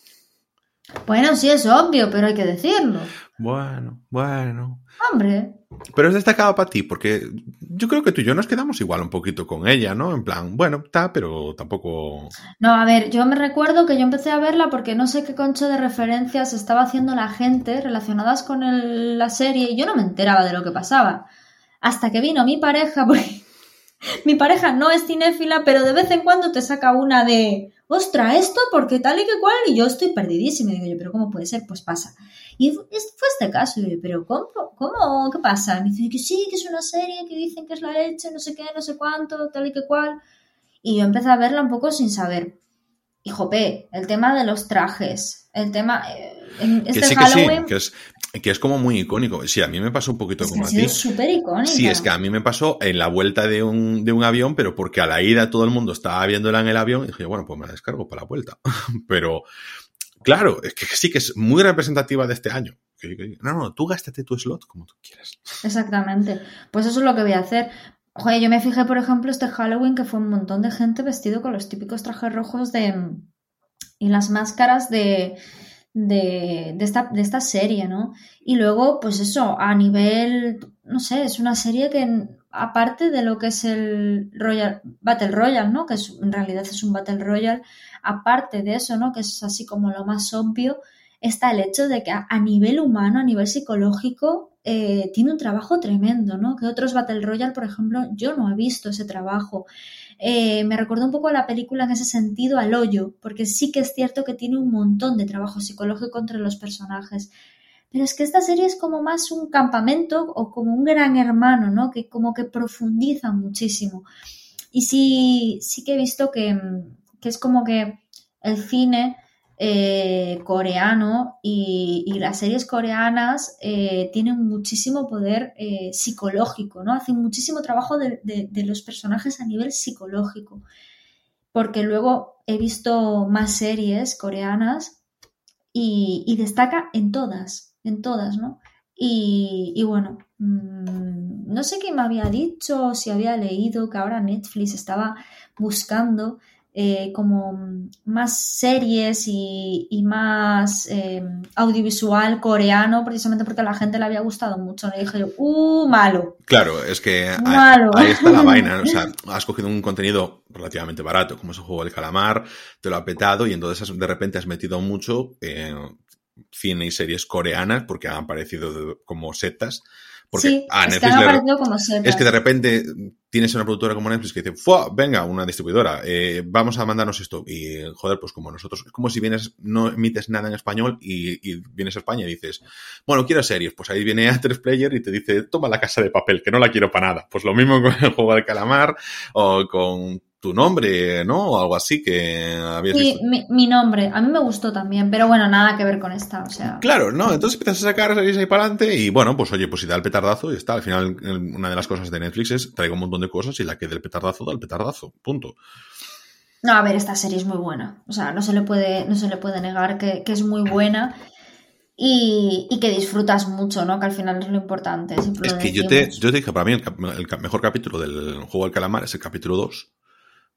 Bueno, sí es obvio, pero hay que decirlo. Bueno, bueno. Hombre. Pero es destacado para ti, porque yo creo que tú y yo nos quedamos igual un poquito con ella, ¿no? En plan, bueno, está, pero tampoco. No, a ver, yo me recuerdo que yo empecé a verla porque no sé qué concho de referencias estaba haciendo la gente relacionadas con la serie y yo no me enteraba de lo que pasaba. Hasta que vino mi pareja, <laughs> porque mi pareja no es cinéfila, pero de vez en cuando te saca una de, ostra, esto, porque tal y que cual, y yo estoy perdidísima. Y digo yo, pero ¿cómo puede ser? Pues pasa. Y fue este caso, y yo, pero ¿cómo? ¿Cómo? ¿Qué pasa? Me dice que sí, que es una serie, que dicen que es la leche, no sé qué, no sé cuánto, tal y que cual. Y yo empecé a verla un poco sin saber. Y jope, el tema de los trajes, el tema. Eh, este Halloween. Que sí, que es, que es como muy icónico. Sí, a mí me pasó un poquito como a ti. Es súper icónico. Sí, es que a mí me pasó en la vuelta de un, de un avión, pero porque a la ida todo el mundo estaba viéndola en el avión y dije, bueno, pues me la descargo para la vuelta. <laughs> pero, claro, es que sí que es muy representativa de este año. No, no, tú gástate tu slot como tú quieras. Exactamente. Pues eso es lo que voy a hacer. Joder, yo me fijé, por ejemplo, este Halloween que fue un montón de gente vestido con los típicos trajes rojos de y las máscaras de de, esta, de esta serie, ¿no? Y luego, pues eso, a nivel, no sé, es una serie que aparte de lo que es el Royal, Battle Royale, ¿no? Que en realidad es un Battle Royale, aparte de eso, ¿no? Que es así como lo más obvio, está el hecho de que a, nivel humano, a nivel psicológico, eh, tiene un trabajo tremendo, ¿no? Que otros Battle Royale, por ejemplo, yo no he visto ese trabajo. Eh, me recordó un poco a la película en ese sentido, al hoyo, porque sí que es cierto que tiene un montón de trabajo psicológico entre los personajes. Pero es que esta serie es como más un campamento o como un gran hermano, ¿no? Que como que profundiza muchísimo. Y sí, sí que he visto que, que es como que el cine eh, coreano y, las series coreanas eh, tienen muchísimo poder eh, psicológico, ¿no? Hacen muchísimo trabajo de, los personajes a nivel psicológico. Porque luego he visto más series coreanas y, destaca en todas, en todas, ¿no? Y, bueno, mm, no sé qué me había dicho, si había leído que ahora Netflix estaba buscando eh, como más series y, más eh, audiovisual coreano, precisamente porque a la gente le había gustado mucho. Le dije yo, ¡uh, malo! Claro, es que Ahí, está la vaina. O sea, <laughs> has cogido un contenido relativamente barato, como es el juego del calamar, te lo ha petado y entonces de repente has metido mucho eh, cine y series coreanas porque han aparecido como setas porque sí, a Netflix es, que de repente tienes una productora como Netflix que dice, ¡Fua! venga, una distribuidora, eh, vamos a mandarnos esto. Y joder, pues como nosotros, es como si vienes, no emites nada en español y, y vienes a España y dices, bueno, quiero series. Pues ahí viene A3 Player y te dice, toma la casa de papel, que no la quiero para nada. Pues lo mismo con el juego del calamar o con tu nombre, ¿no? O algo así que habías sí, Mi, nombre. A mí me gustó también, pero bueno, nada que ver con esta, o sea... Claro, ¿no? Entonces empiezas a sacar series ahí para adelante y bueno, pues oye, pues si da el petardazo y está. Al final, una de las cosas de Netflix es traigo un montón de cosas y la que del petardazo da el petardazo, punto. No, a ver, esta serie es muy buena. O sea, no se le puede, no se le puede negar que, que es muy buena. y, que disfrutas mucho, ¿no? Que al final es lo importante. Es que yo te, yo te dije, para mí el, mejor capítulo del juego del calamar es el capítulo 2,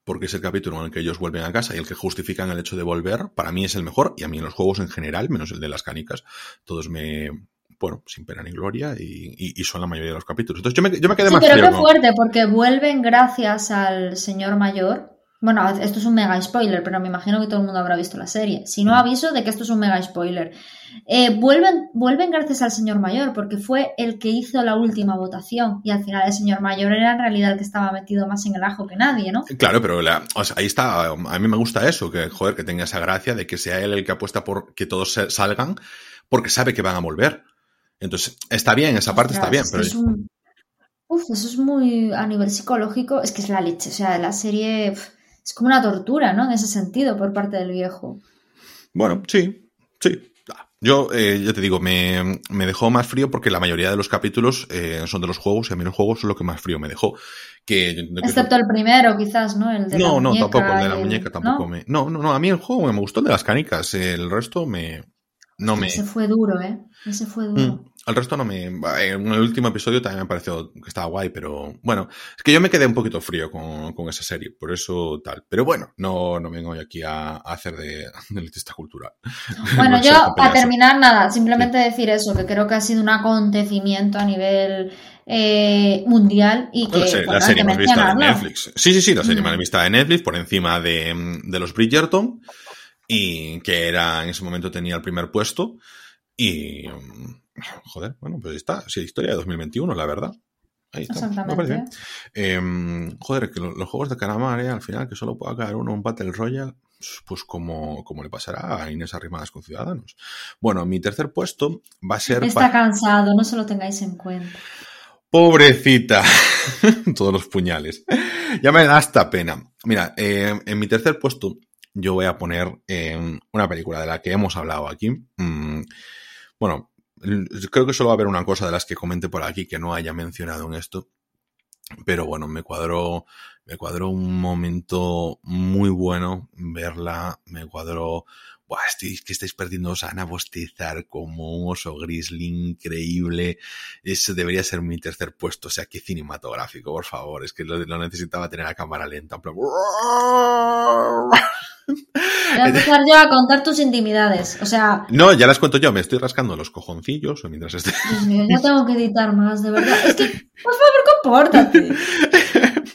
porque es el capítulo en el que ellos vuelven a casa y el que justifican el hecho de volver, para mí es el mejor, y a mí en los juegos en general, menos el de las canicas, todos me, bueno, sin pena ni gloria y, son la mayoría de los capítulos. Entonces yo me, yo me quedé sí, más pero qué fuerte, porque vuelven gracias al señor mayor bueno, esto es un mega spoiler, pero me imagino que todo el mundo habrá visto la serie. Si no, aviso de que esto es un mega spoiler. Eh, vuelven, vuelven gracias al señor mayor, porque fue el que hizo la última votación. Y al final el señor mayor era en realidad el que estaba metido más en el ajo que nadie, ¿no? Claro, pero ahí está. A mí me gusta eso, que joder, que tenga esa gracia de que sea él el que apuesta por que todos salgan, porque sabe que van a volver. Entonces, está bien, esa parte está bien, pero. Uf, eso es muy a nivel psicológico, es que es la leche. O sea, la serie es como una tortura, ¿no? En ese sentido, por parte del viejo. Bueno, sí, sí. Yo, eh, ya te digo, me, dejó más frío porque la mayoría de los capítulos eh, son de los juegos y a mí los juegos es lo que más frío me dejó. Que, Excepto el primero, quizás, ¿no? El de no, no, tampoco, el de la muñeca tampoco me... No, no, no, a mí el juego me gustó el de las canicas, el resto me... No me... Ese fue duro, ¿eh? Ese fue duro. Mm. El resto no me. En el último episodio también me pareció que estaba guay, pero bueno, es que yo me quedé un poquito frío con, esa serie, por eso tal. Pero bueno, no, no vengo aquí a, hacer de, <laughs> elitista cultural. <laughs> Bueno, yo, para terminar, nada, simplemente decir eso, que creo que ha sido un acontecimiento a nivel eh, mundial y que. la serie más vista de Netflix. Sí, sí, sí, la serie mm. más vista de Netflix por encima de, de los Bridgerton y que era en ese momento tenía el primer puesto. Y Joder, bueno, pues está. Sí, historia de 2021, la verdad. Ahí está. Exactamente. Em, joder, que los, juegos de calamar, al final, que solo pueda caer uno un Battle Royale, pues como, como le pasará a Inés Arrimadas con Ciudadanos. Bueno, mi tercer puesto va a ser... Está cansado, no se lo tengáis en cuenta. Pobrecita. <laughs> Todos los puñales. Ya me da hasta pena. Mira, em, en mi tercer puesto yo voy a poner em, una película de la que hemos hablado aquí. Mm, bueno, Creo que solo va a haber una cosa de las que comente por aquí que no haya mencionado en esto. Pero bueno, me cuadró, me cuadró un momento muy bueno verla, me cuadró, Buah, que estáis perdiendo a bostezar como un oso grizzly increíble. Eso debería ser mi tercer puesto. O sea, qué cinematográfico, por favor. Es que lo, necesitaba tener a cámara lenta. Voy a empezar yo a contar tus intimidades. O sea. No, ya las cuento yo. Me estoy rascando los cojoncillos mientras esté. Dios mío, yo tengo que editar más, de verdad. Es que, <laughs> por favor, compórtate. <laughs>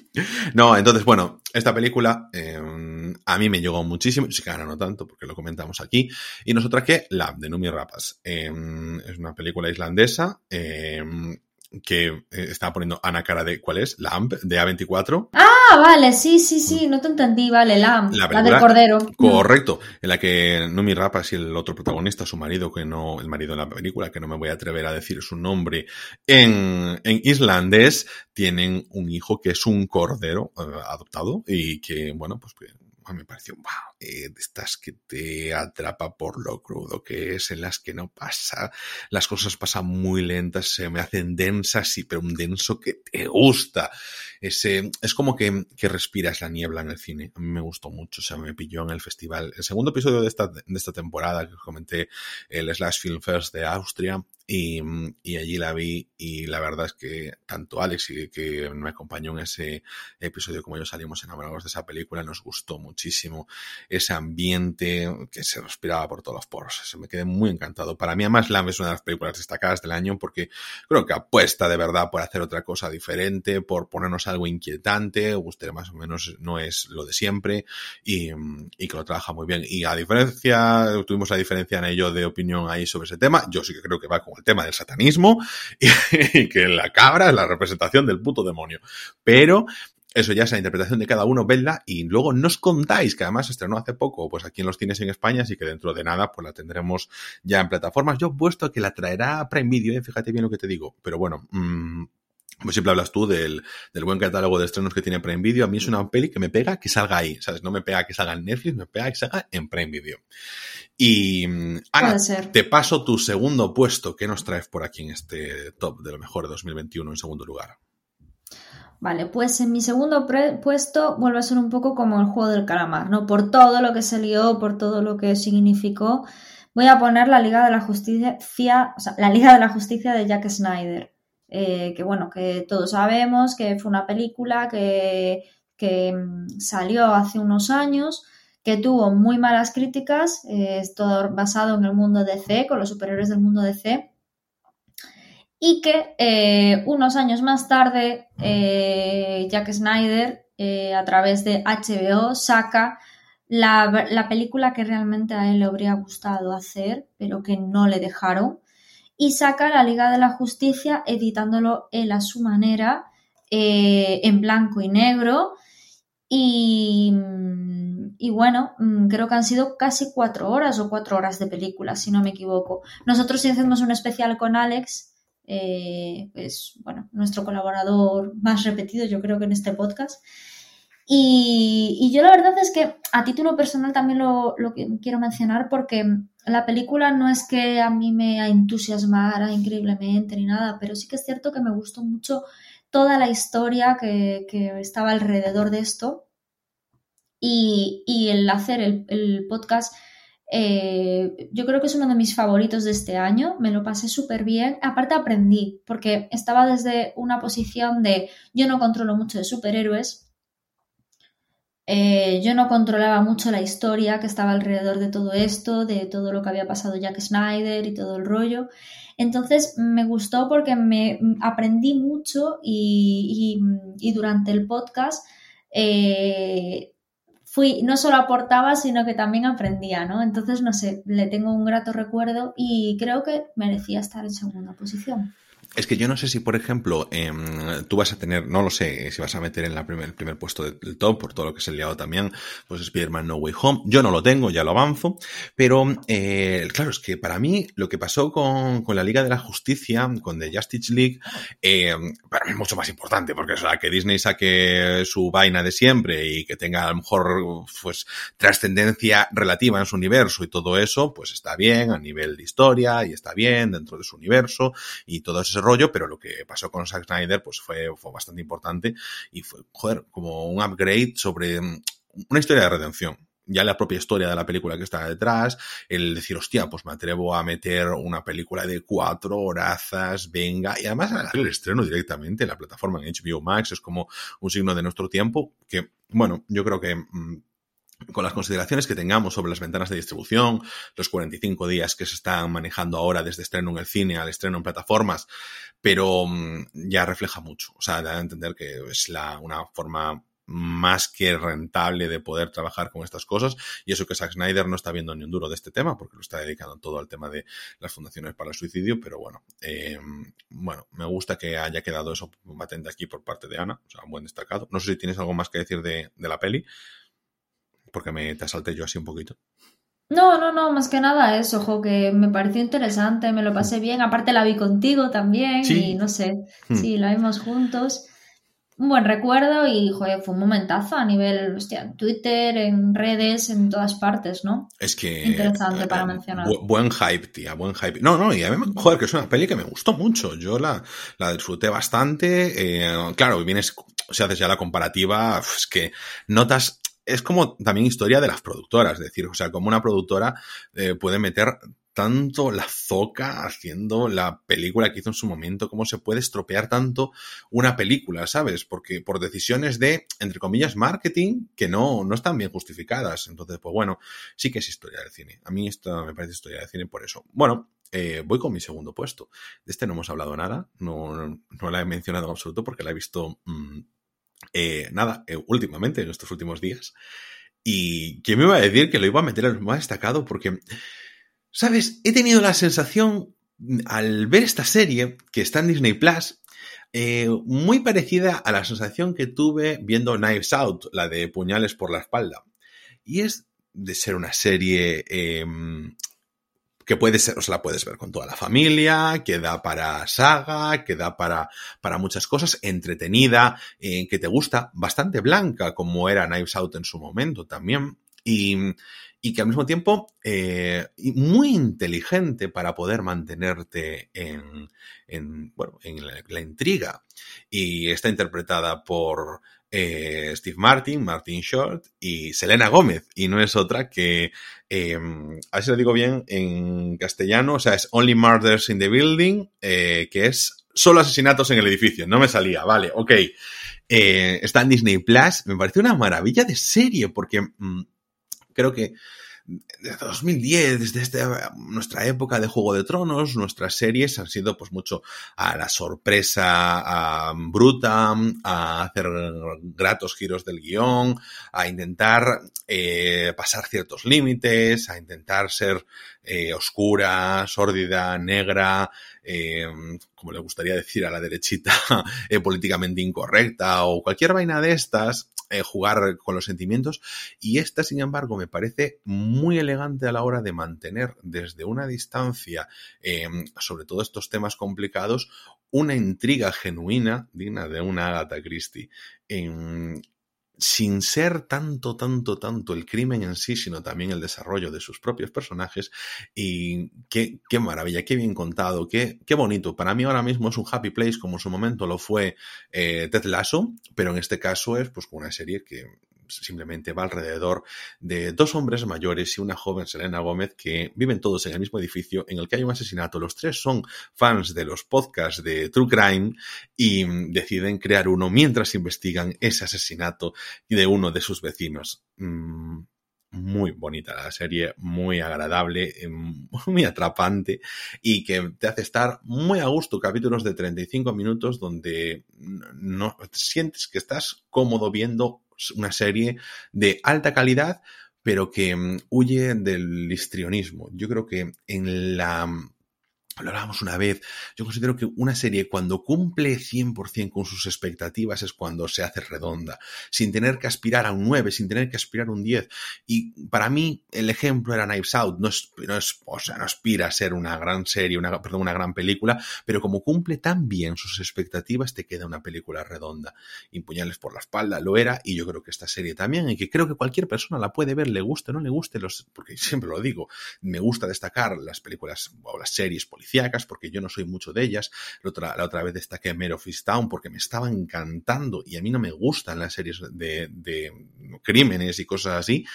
No, entonces, bueno, esta película em, a mí me llegó muchísimo. Sí que ahora no tanto, porque lo comentamos aquí. Y nosotras que, La de Numi Rapas. Em, es una película islandesa. Em, que eh, estaba poniendo Ana cara de ¿cuál es? Lamp de A24. Ah, vale, sí, sí, sí, no te entendí, vale, Lamp, la, del cordero. Correcto, en la que Numi Rapas y el otro protagonista, su marido, que no, el marido de la película, que no me voy a atrever a decir su nombre, en, en islandés, tienen un hijo que es un cordero eh, adoptado y que, bueno, pues me pareció, wow, eh, estas que te atrapa por lo crudo que es, en las que no pasa, las cosas pasan muy lentas, se me hacen densas, sí, pero un denso que te gusta. Ese, es como que, que respiras la niebla en el cine. A mí me gustó mucho, o sea, me pilló en el festival. El segundo episodio de esta, de esta temporada que os comenté, el Slash Film Fest de Austria, y, y, allí la vi y la verdad es que tanto Alex y que me acompañó en ese episodio como yo salimos enamorados de esa película, nos gustó muchísimo ese ambiente que se respiraba por todos los poros. Se me quedé muy encantado. Para mí además Lamb es una de las películas destacadas del año porque creo que apuesta de verdad por hacer otra cosa diferente, por ponernos algo inquietante, usted más o menos no es lo de siempre y, y que lo trabaja muy bien. Y a diferencia, tuvimos la diferencia en ello de opinión ahí sobre ese tema, yo sí que creo que va con el tema del satanismo <laughs> y, que la cabra es la representación del puto demonio. Pero eso ya es la interpretación de cada uno, vedla y luego nos contáis, que además estrenó hace poco, pues aquí en los cines en España, así que dentro de nada, pues la tendremos ya en plataformas. Yo he puesto que la traerá Prime Video, ¿eh? fíjate bien lo que te digo, pero bueno, mmm, como siempre hablas tú del, del, buen catálogo de estrenos que tiene Prime Video, a mí es una peli que me pega que salga ahí, ¿sabes? No me pega que salga en Netflix, me pega que salga en Prime Video. Y Ana, te paso tu segundo puesto. ¿Qué nos traes por aquí en este top de lo mejor de 2021 en segundo lugar? Vale, pues en mi segundo puesto vuelve a ser un poco como el juego del calamar, ¿no? Por todo lo que se lió, por todo lo que significó, voy a poner la Liga de la Justicia, o sea, la Liga de la Justicia de Jack Snyder. Eh, que bueno, que todos sabemos que fue una película que, que mm, salió hace unos años, que tuvo muy malas críticas, eh, es todo basado en el mundo DC, con los superhéroes del mundo DC, y que eh, unos años más tarde Jack Snyder, a través de HBO, saca la, la, película que realmente a él le habría gustado hacer, pero que no le dejaron, y saca la Liga de la Justicia editándolo él a su manera, eh, en blanco y negro. Y, y, bueno, mm, creo que han sido casi cuatro horas o cuatro horas de película, si no me equivoco. Nosotros sí hacemos un especial con Alex, eh, es bueno, nuestro colaborador más repetido, yo creo que en este podcast. Y, yo la verdad es que a título personal también lo quiero mencionar porque la película no es que a mí me entusiasmara increíblemente ni nada, pero sí que es cierto que me gustó mucho toda la historia que, estaba alrededor de esto y, el hacer el, podcast. Eh, yo creo que es uno de mis favoritos de este año, me lo pasé súper bien, aparte aprendí, porque estaba desde una posición de yo no controlo mucho de superhéroes, eh, yo no controlaba mucho la historia que estaba alrededor de todo esto, de todo lo que había pasado Jack Snyder y todo el rollo. Entonces me gustó porque me aprendí mucho y, durante el podcast eh, fui, no solo aportaba, sino que también aprendía, ¿no? Entonces, no sé, le tengo un grato recuerdo y creo que merecía estar en segunda posición. Es que yo no sé si, por ejemplo, em, tú vas a tener, no lo sé, si vas a meter en la el primer puesto del top, por todo lo que se ha liado también, pues Spider-Man No Way Home. Yo no lo tengo, ya lo avanzo. Pero, eh, claro, es que para mí lo que pasó con, con la Liga de la Justicia, con The Justice League, eh, para mí es mucho más importante, porque es la que Disney saque su vaina de siempre y que tenga a lo mejor, pues, trascendencia relativa en su universo y todo eso, pues está bien a nivel de historia y está bien dentro de su universo y todo ese rollo, pero lo que pasó con Zack Snyder pues fue, fue bastante importante y fue, joder, como un upgrade sobre mm, una historia de redención. Ya la propia historia de la película que está detrás, el decir, hostia, pues me atrevo a meter una película de cuatro horazas, venga, y además el estreno directamente en la plataforma en HBO Max es como un signo de nuestro tiempo que, bueno, yo creo que mm, con las consideraciones que tengamos sobre las ventanas de distribución, los 45 días que se están manejando ahora desde estreno en el cine al estreno en plataformas, pero mm, ya refleja mucho. O sea, da a entender que es la, una forma más que rentable de poder trabajar con estas cosas y eso que Zack Snyder no está viendo ni un duro de este tema porque lo está dedicando todo al tema de las fundaciones para el suicidio pero bueno eh, bueno me gusta que haya quedado eso patente aquí por parte de Ana o sea un buen destacado no sé si tienes algo más que decir de, de la peli porque me te asalté yo así un poquito. No, no, no, más que nada eso, ojo, que me pareció interesante, me lo pasé bien. Aparte la vi contigo también y no sé, hmm. sí, la vimos juntos. Un buen recuerdo y, joder, fue un momentazo a nivel, hostia, en Twitter, en redes, en todas partes, ¿no? Es que... Interesante para eh, mencionar. buen hype, tía, buen hype. No, no, y a mí, joder, que es una peli que me gustó mucho. Yo la, la disfruté bastante. Eh, claro, vienes, si haces ya la comparativa, es que notas es como también historia de las productoras, es decir, o sea, como una productora eh, puede meter tanto la zoca haciendo la película que hizo en su momento, cómo se puede estropear tanto una película, ¿sabes? Porque por decisiones de, entre comillas, marketing que no, no están bien justificadas. Entonces, pues bueno, sí que es historia del cine. A mí esto me parece historia del cine por eso. Bueno, eh, voy con mi segundo puesto. De este no hemos hablado nada, no, no, la he mencionado en absoluto porque la he visto... Mm, eh, nada, eh, últimamente, en estos últimos días. Y que me iba a decir que lo iba a meter en más destacado porque, ¿sabes? He tenido la sensación al ver esta serie que está en Disney Plus, eh, muy parecida a la sensación que tuve viendo Knives Out, la de puñales por la espalda. Y es de ser una serie em, que puede ser, o sea, la puedes ver con toda la familia, que da para saga, que da para, para muchas cosas, entretenida, eh, que te gusta, bastante blanca, como era Knives Out en su momento también, y, y que al mismo tiempo eh, muy inteligente para poder mantenerte en, en bueno, en la, intriga. Y está interpretada por eh, Steve Martin, Martin Short y Selena Gómez. Y no es otra que, eh, a ver si lo digo bien en castellano, o sea, es Only Murders in the Building, eh, que es solo asesinatos en el edificio. No me salía, vale, ok. Eh, está en Disney Plus. Me parece una maravilla de serie porque mm, creo que desde 2010, desde este, nuestra época de Juego de Tronos, nuestras series han sido pues mucho a la sorpresa a, bruta, a hacer gratos giros del guion, a intentar eh, pasar ciertos límites, a intentar ser eh, oscura, sórdida, negra, eh, como le gustaría decir a la derechita, <laughs> eh, políticamente incorrecta o cualquier vaina de estas, eh, jugar con los sentimientos. Y esta, sin embargo, me parece muy elegante a la hora de mantener desde una distancia, eh, sobre todo estos temas complicados, una intriga genuina digna de una Agatha Christie. Sin ser tanto, tanto, tanto el crimen en sí, sino también el desarrollo de sus propios personajes. Y qué, qué maravilla, qué bien contado, qué, qué bonito. Para mí ahora mismo es un happy place como en su momento lo fue eh, Ted Lasso, pero en este caso es pues una serie que simplemente va alrededor de dos hombres mayores y una joven Selena Gómez que viven todos en el mismo edificio en el que hay un asesinato. Los tres son fans de los podcasts de True Crime y deciden crear uno mientras investigan ese asesinato de uno de sus vecinos. Mm, muy bonita la serie, muy agradable, <laughs> muy atrapante y que te hace estar muy a gusto. Capítulos de 35 minutos donde no sientes que estás cómodo viendo una serie de alta calidad, pero que mm, huye del histrionismo. Yo creo que en la lo hablábamos una vez, yo considero que una serie cuando cumple 100% con sus expectativas es cuando se hace redonda, sin tener que aspirar a un 9, sin tener que aspirar a un 10. Y para mí el ejemplo era Knives Out, no es, no es, o sea, no aspira a ser una gran serie, una, perdón, una gran película, pero como cumple tan bien sus expectativas te queda una película redonda. Impuñales por la espalda lo era y yo creo que esta serie también, y que creo que cualquier persona la puede ver, le guste o no le guste, los, porque siempre lo digo, me gusta destacar las películas o las series políticas porque yo no soy mucho de ellas. La otra, la otra vez destaqué Mare of Town porque me estaba encantando y a mí no me gustan las series de, de crímenes y cosas así.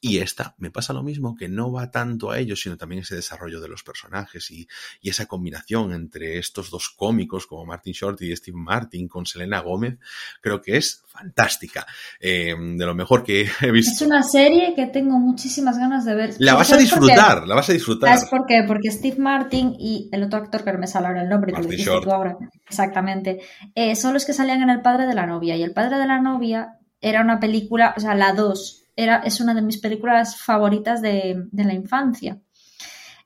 Y esta me pasa lo mismo, que no va tanto a ello, sino también ese desarrollo de los personajes y, y, esa combinación entre estos dos cómicos como Martin Short y Steve Martin con Selena Gómez, creo que es fantástica. Eh, de lo mejor que he visto. Es una serie que tengo muchísimas ganas de ver. La vas a disfrutar, la vas a disfrutar. ¿Sabes por qué? Porque Steve Martin y el otro actor que no me sale ahora el nombre, Martin que lo Short. tú ahora, exactamente, eh, son los que salían en El Padre de la Novia. Y El Padre de la Novia era una película, o sea, la 2 era, es una de mis películas favoritas de, de, la infancia.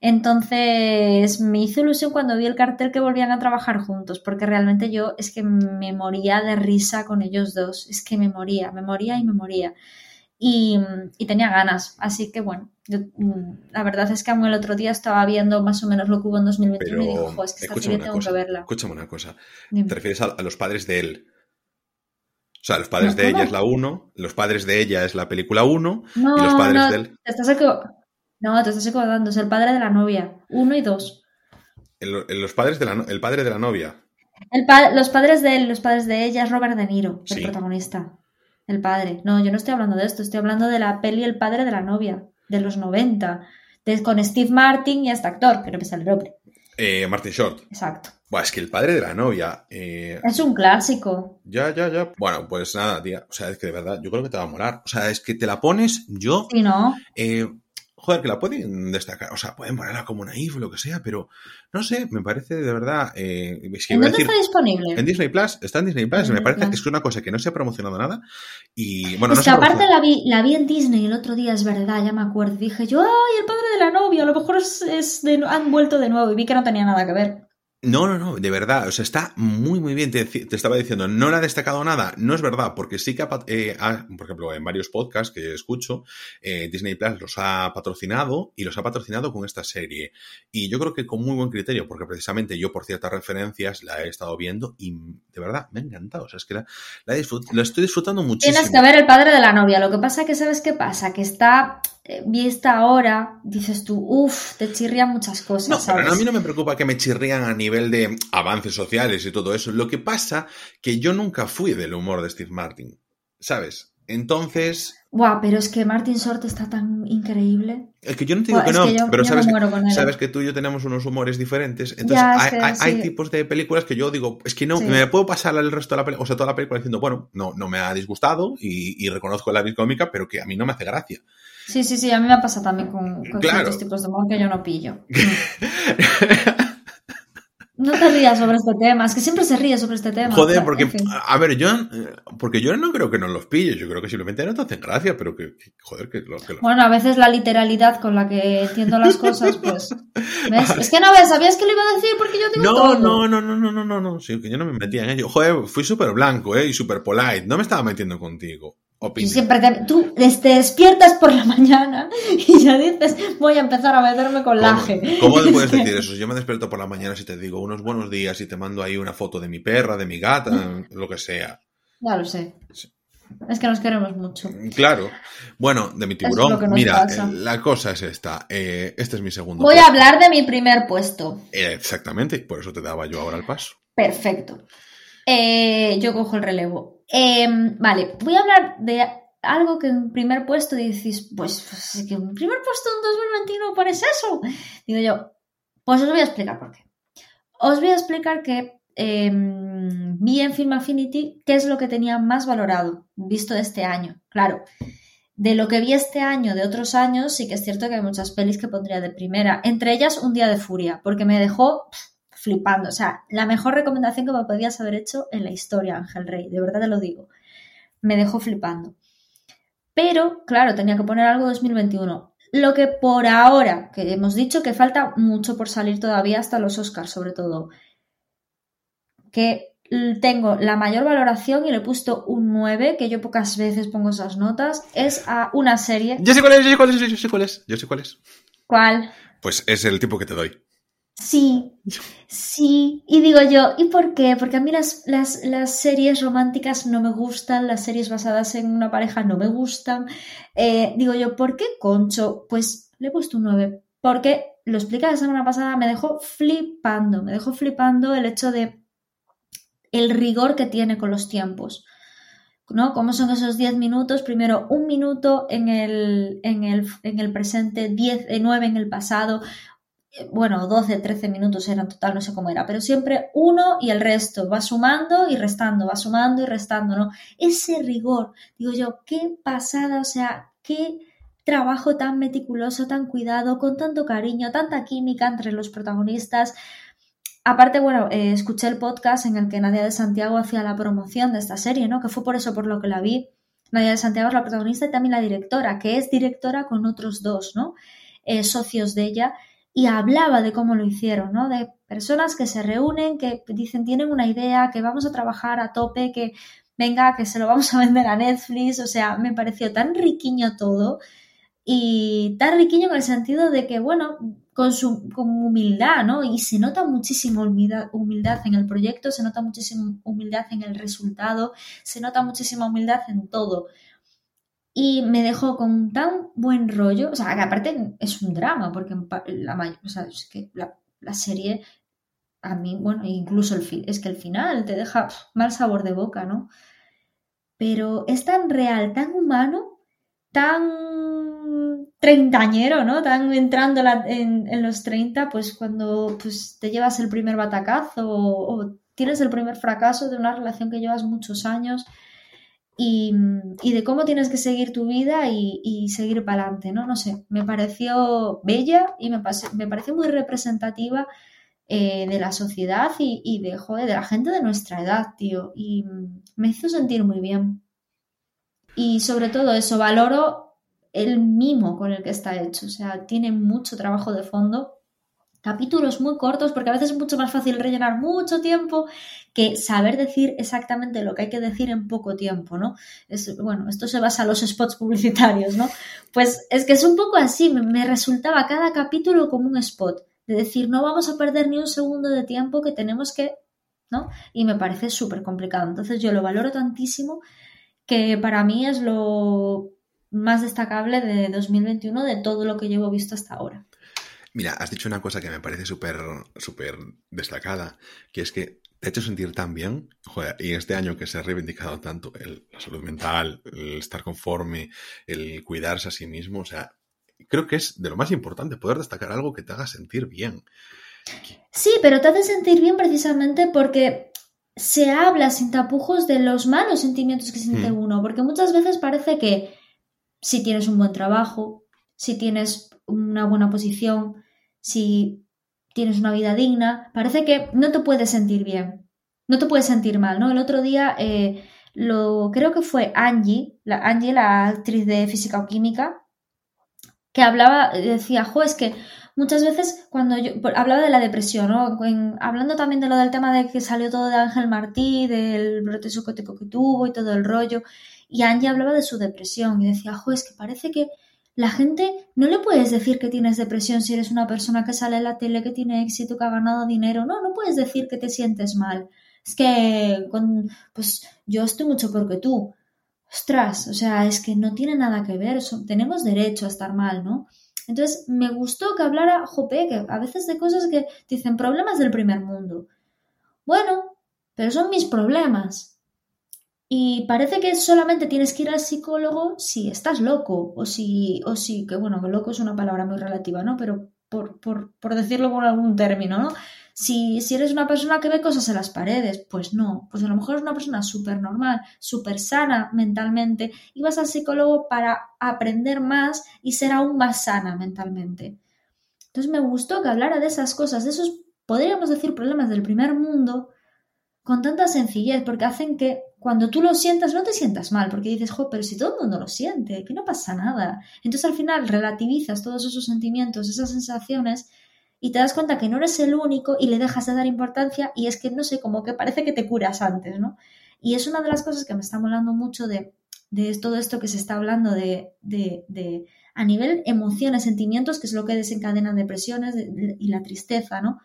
Entonces me hizo ilusión cuando vi el cartel que volvían a trabajar juntos, porque realmente yo es que me moría de risa con ellos dos, es que me moría, me moría y me moría. Y, y tenía ganas, así que bueno, yo, la verdad es que aún el otro día estaba viendo más o menos lo que hubo en 2021 Pero, y digo, es que esta serie tengo cosa, que verla. Escúchame una cosa, Dime. te refieres a, a los padres de él. O sea, los padres no, de ella es la 1, los padres de ella es la película 1 no, y los padres no, de él. Te estás no, te estás equivocando, es el padre de la novia, 1 y 2. El, el, los padres de la, el padre de la novia. El pa los padres de él, los padres de ella es Robert De Niro, el sí. protagonista. El padre. No, yo no estoy hablando de esto, estoy hablando de la peli El padre de la novia, de los 90, de, con Steve Martin y este actor, que no me sale el nombre. Eh, Martin Short. Exacto. Bueno, es que el padre de la novia. Eh... Es un clásico. Ya, ya, ya. Bueno, pues nada, tía. O sea, es que de verdad, yo creo que te va a molar. O sea, es que te la pones, yo. Sí, ¿no? Eh, joder, que la pueden destacar, o sea, pueden ponerla como naif o lo que sea, pero no sé, me parece de verdad. Eh, es que ¿En dónde decir, está disponible? En Disney Plus, está en Disney Plus, En me parece que es una cosa que no se ha promocionado nada. Y bueno, es no que aparte la vi, la vi en Disney el otro día, es verdad, ya me acuerdo. Dije yo, ¡ay, el padre de la novia! A lo mejor es, es de- han vuelto de nuevo y vi que no tenía nada que ver. No, no, no, de verdad, o sea, está muy, muy bien. Te, te estaba diciendo, no le ha destacado nada. No es verdad, porque sí que, ha, eh, ha- por ejemplo, en varios podcasts que escucho, eh, Disney Plus los ha patrocinado y los ha patrocinado con esta serie. Y yo creo que con muy buen criterio, porque precisamente yo por ciertas referencias la he estado viendo y de verdad me ha encantado. O sea, es que la, la, disfrut- la estoy disfrutando muchísimo. Tienes que ver el padre de la novia. Lo que pasa que, ¿sabes qué pasa? Que está eh, vista ahora, dices tú, uff, te chirrían muchas cosas, No, ¿sabes? pero a mí no me preocupa que me chirrían a nivel de avances sociales y todo eso. Lo que pasa que yo nunca fui del humor de Steve Martin. ¿sabes? Entonces. Guau, pero es que Martin Short está tan increíble. Es que yo no te digo Buah, que no, que yo- pero yo sabes, que, sabes que tú y yo tenemos unos humores diferentes. Entonces, Ya, hay, es que hay- hay sí. tipos de películas que yo digo, es que no, Sí. me puedo pasar el resto de la película, o sea, toda la película diciendo, bueno, no, no me ha disgustado y, y reconozco la cómica, pero que a mí no me hace gracia. Sí, sí, sí, a mí me pasa también con, con Claro. ciertos tipos de humor que yo no pillo. <laughs> No te rías sobre este tema, es que siempre se ríe sobre este tema. Joder, porque, en fin. a ver, yo, porque yo no creo que no los pilles, yo creo que simplemente no te hacen gracia, pero que, joder, que los que los- Bueno, a veces la literalidad con la que entiendo las cosas, pues. <laughs> ¿ves? Es que no ves, ¿sabías que lo iba a decir? Porque yo digo No, todo. no, no, no, no, no, no, no, sí, que yo no me metía en ello. Joder, fui súper blanco, ¿eh? Y súper polite, no me estaba metiendo contigo. Opina. siempre te, tú te despiertas por la <laughs> mañana y ya dices, voy a empezar a meterme con ¿Cómo, laje. cómo te <laughs> Es puedes decir eso? Si yo me despierto por la mañana y te digo unos buenos días y te mando ahí una foto de mi perra, de mi gata, <laughs> lo que sea. Ya lo sé. Sí. Es que nos queremos mucho. Claro. Bueno, de mi tiburón, mira, pasa. eh, la cosa es esta. eh, este es mi segundo. Voy a hablar de mi primer puesto. Eh, exactamente, por eso te daba yo ahora el paso. Perfecto. Eh, yo cojo el relevo. Eh, vale, voy a hablar de algo que en primer puesto dices, pues, pues, es que en primer puesto en 2021 pones eso. Digo yo, pues os voy a explicar por qué. Os voy a explicar que eh, vi en Film Affinity qué es lo que tenía más valorado visto este año. Claro, de lo que vi este año, de otros años, sí que es cierto que hay muchas pelis que pondría de primera. Entre ellas, Un Día de Furia, porque me dejó flipando. O sea, la mejor recomendación que me podías haber hecho en la historia, Ángel Rey. De verdad te lo digo. Me dejó flipando. Pero, claro, tenía que poner algo 2021. Lo que por ahora, que hemos dicho que falta mucho por salir todavía hasta los Oscars, sobre todo, que tengo la mayor valoración y le he puesto un 9, que yo pocas veces pongo esas notas, es a una serie. Yo sé cuál es, yo sé cuál es, yo sé cuál es, yo sé cuál es. ¿Cuál? Pues es el tipo que te doy. Sí, sí. Y digo yo, ¿y por qué? Porque a mí las, las, las series románticas no me gustan, las series basadas en una pareja no me gustan. Eh, digo yo, ¿por qué Concho? Pues le he puesto un 9. Porque, lo expliqué la semana pasada, me dejó flipando, me dejó flipando el hecho de el rigor que tiene con los tiempos. ¿no? ¿Cómo son esos 10 minutos? Primero, un minuto en el, en el, en el presente, 10, eh, 9 en el pasado, eh, bueno, 12, 13 minutos eran total, no sé cómo era, pero siempre uno y el resto, va sumando y restando, va sumando y restando, ¿no? Ese rigor, digo yo, qué pasada, o sea, qué trabajo tan meticuloso, tan cuidado, con tanto cariño, tanta química entre los protagonistas. Aparte, bueno, eh, escuché el podcast en el que Nadia de Santiago hacía la promoción de esta serie, ¿no? Que fue por eso por lo que la vi. Nadia de Santiago es la protagonista y también la directora, que es directora con otros dos, ¿no? Eh, socios de ella y hablaba de cómo lo hicieron, ¿no? De personas que se reúnen, que dicen tienen una idea, que vamos a trabajar a tope, que venga, que se lo vamos a vender a Netflix, o sea, me pareció tan riquiño todo y tan riquiño en el sentido de que, bueno, con su con humildad, ¿no? Y se nota muchísima humildad, humildad en el proyecto, se nota muchísima humildad en el resultado, se nota muchísima humildad en todo y me dejó con tan buen rollo, o sea, que aparte es un drama, porque la, o sea, es que la, la, serie, a mí, bueno, incluso el fin, es que el final te deja pff, mal sabor de boca, ¿no? Pero es tan real, tan humano, tan treintañero, ¿no? Tan entrando la, en, en, los 30, pues cuando pues, te llevas el primer batacazo o, o tienes el primer fracaso de una relación que llevas muchos años y, de cómo tienes que seguir tu vida y, seguir para adelante, ¿no? No sé, me pareció bella y me, me pareció muy representativa eh, de la sociedad y, y de, joder, de la gente de nuestra edad, tío. Y me hizo sentir muy bien. Y sobre todo eso, valoro el mimo con el que está hecho. O sea, tiene mucho trabajo de fondo capítulos muy cortos, porque a veces es mucho más fácil rellenar mucho tiempo que saber decir exactamente lo que hay que decir en poco tiempo, ¿no? Es, bueno, esto se basa en los spots publicitarios, ¿no? Pues es que es un poco así, me, resultaba cada capítulo como un spot, de decir, no vamos a perder ni un segundo de tiempo que tenemos que, ¿no? Y me parece súper complicado. Entonces yo lo valoro tantísimo que para mí es lo más destacable de 2021 de todo lo que llevo visto hasta ahora. Mira, has dicho una cosa que me parece súper súper destacada, que es que te ha hecho sentir tan bien. Joder, y este año que se ha reivindicado tanto el, la salud mental, el estar conforme, el cuidarse a sí mismo, o sea, creo que es de lo más importante poder destacar algo que te haga sentir bien. Sí, pero te hace sentir bien precisamente porque se habla sin tapujos de los malos sentimientos que siente Mm. uno, porque muchas veces parece que si tienes un buen trabajo, si tienes una buena posición, si tienes una vida digna, parece que no te puedes sentir bien, no te puedes sentir mal, ¿no? El otro día, eh, lo, creo que fue Angie, la, Angie, la actriz de física o química, que hablaba, decía, jo, es que muchas veces cuando yo hablaba de la depresión, ¿no? Hablando también de lo del tema de que salió todo de Ángel Martí, del brote psicótico que tuvo y todo el rollo, y Angie hablaba de su depresión y decía, jo, es que parece que la gente no le puedes decir que tienes depresión si eres una persona que sale en la tele, que tiene éxito, que ha ganado dinero, no, no puedes decir que te sientes mal. Es que, con, pues yo estoy mucho peor que tú. Ostras, o sea, es que no tiene nada que ver, tenemos derecho a estar mal, ¿no? Entonces, me gustó que hablara, jope, que a veces de cosas que dicen problemas del primer mundo. Bueno, pero son mis problemas. Y parece que solamente tienes que ir al psicólogo si estás loco, o si, o si, que bueno, loco es una palabra muy relativa, ¿no? Pero por, por, por decirlo con algún término, ¿no? Si, si, eres una persona que ve cosas en las paredes, pues no, pues a lo mejor es una persona súper normal, súper sana mentalmente, y vas al psicólogo para aprender más y ser aún más sana mentalmente. Entonces me gustó que hablara de esas cosas, de esos, podríamos decir, problemas del primer mundo, con tanta sencillez, porque hacen que cuando tú lo sientas no te sientas mal, porque dices, jo, pero si todo el mundo lo siente, que no pasa nada. Entonces al final relativizas todos esos sentimientos, esas sensaciones, y te das cuenta que no eres el único y le dejas de dar importancia y es que, no sé, como que parece que te curas antes, ¿no? Y es una de las cosas que me está molando mucho de, todo esto que se está hablando de, de, de, a nivel emociones, sentimientos, que es lo que desencadenan depresiones y la tristeza, ¿no?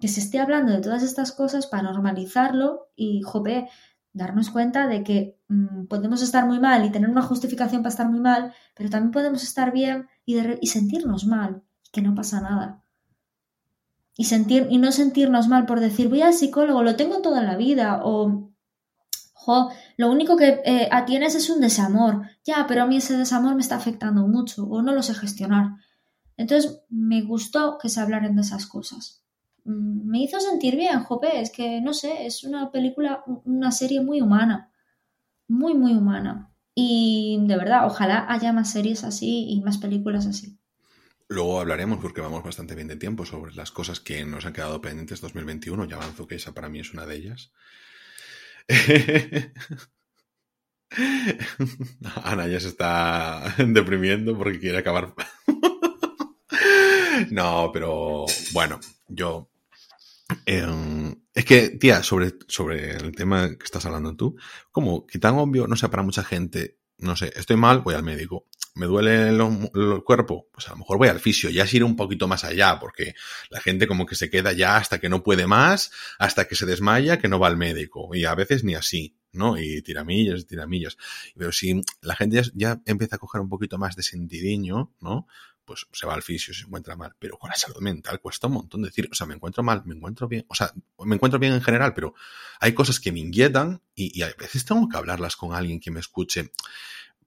Que se esté hablando de todas estas cosas para normalizarlo y, jope, darnos cuenta de que mmm, podemos estar muy mal y tener una justificación para estar muy mal, pero también podemos estar bien y, sentirnos mal, que no pasa nada y, sentir, y no sentirnos mal por decir voy al psicólogo, lo tengo toda la vida o jo, lo único que eh, tienes es un desamor, ya, pero a mí ese desamor me está afectando mucho o no lo sé gestionar. Entonces me gustó que se hablaran de esas cosas. Me hizo sentir bien, jope, es que no sé, es una película, una serie muy humana, muy, muy humana. Y de verdad, ojalá haya más series así y más películas así. Luego hablaremos, porque vamos bastante bien de tiempo, sobre las cosas que nos han quedado pendientes 2021. Ya avanzo que esa para mí es una de ellas. <laughs> Ana ya se está <laughs> deprimiendo porque quiere acabar. <laughs> no, pero bueno, yo. Eh, es que, tía, sobre, sobre el tema que estás hablando tú, como que tan obvio, no sé, para mucha gente, no sé, estoy mal, voy al médico me duele el, el, cuerpo, pues a lo mejor voy al fisio, ya es ir un poquito más allá, porque la gente como que se queda ya hasta que no puede más, hasta que se desmaya, que no va al médico, y a veces ni así, ¿no? Y tiramillas, tiramillas. Pero si la gente ya, ya empieza a coger un poquito más de sentidiño, ¿no? Pues se va al fisio, se encuentra mal. Pero con la salud mental cuesta un montón decir, o sea, me encuentro mal, me encuentro bien, o sea, me encuentro bien en general, pero hay cosas que me inquietan y, y a veces tengo que hablarlas con alguien que me escuche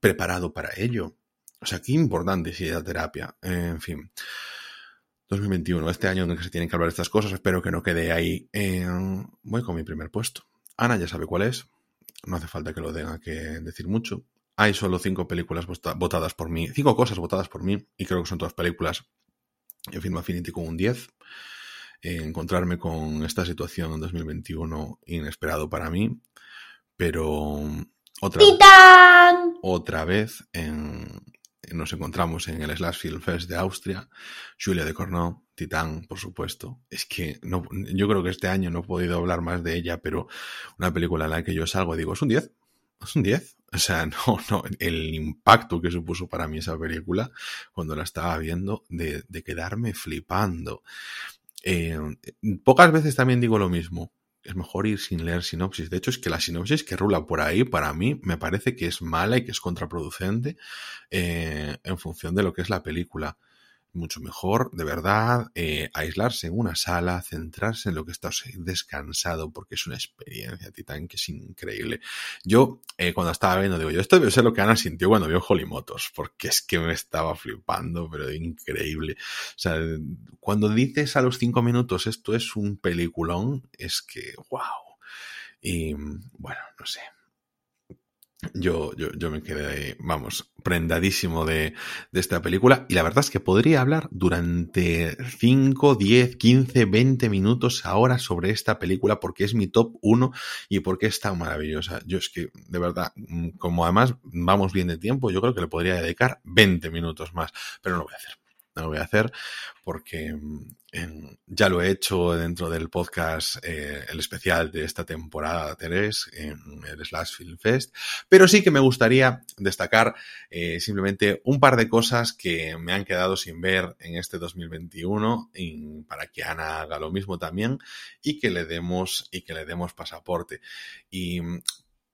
preparado para ello. O sea, qué importante es ir a terapia. En fin. 2021, este año en el que se tienen que hablar estas cosas, espero que no quede ahí. Eh, voy con mi primer puesto. Ana ya sabe cuál es. No hace falta que lo tenga que decir mucho. Hay solo cinco películas votadas por mí, cinco cosas votadas por mí, y creo que son todas películas. En Film Affinity con un 10. Eh, encontrarme con esta situación en 2021 inesperado para mí, pero otra, ¡Titán! otra vez en, nos encontramos en el Slash Film Fest de Austria, Julia de Cornau, Titán, por supuesto. Es que no, yo creo que este año no he podido hablar más de ella, pero una película en la que yo salgo y digo, es un 10, es un 10. O sea, <laughs> no, no, el impacto que supuso para mí esa película cuando la estaba viendo, de, quedarme flipando. Eh, pocas veces también digo lo mismo, es mejor ir sin leer sinopsis. De hecho, es que la sinopsis que rula por ahí, para mí, me parece que es mala y que es contraproducente eh, en función de lo que es la película. Mucho mejor, de verdad, eh, aislarse en una sala, centrarse en lo que estás descansado, porque es una experiencia, Titán, que es increíble. Yo, eh, cuando estaba viendo, digo, yo esto debe ser lo que Ana sintió cuando vio Holly Motors, porque es que me estaba flipando, pero increíble. O sea, cuando dices a los cinco minutos esto es un peliculón, es que, wow. Y bueno, no sé, yo, yo, yo, me quedé, vamos, prendadísimo de, de, esta película y la verdad es que podría hablar durante 5, 10, 15, 20 minutos ahora sobre esta película porque es mi top 1 y porque es tan maravillosa. Yo es que, de verdad, mm, como además vamos bien de tiempo, yo creo que le podría dedicar 20 minutos más, pero no lo voy a hacer no lo voy a hacer porque mm, ya lo he hecho dentro del podcast, eh, el especial de esta temporada, Terés, en el Slash Film Fest, pero sí que me gustaría destacar eh, simplemente un par de cosas que me han quedado sin ver en este 2021 y para que Ana haga lo mismo también y que le demos y que le demos pasaporte. Y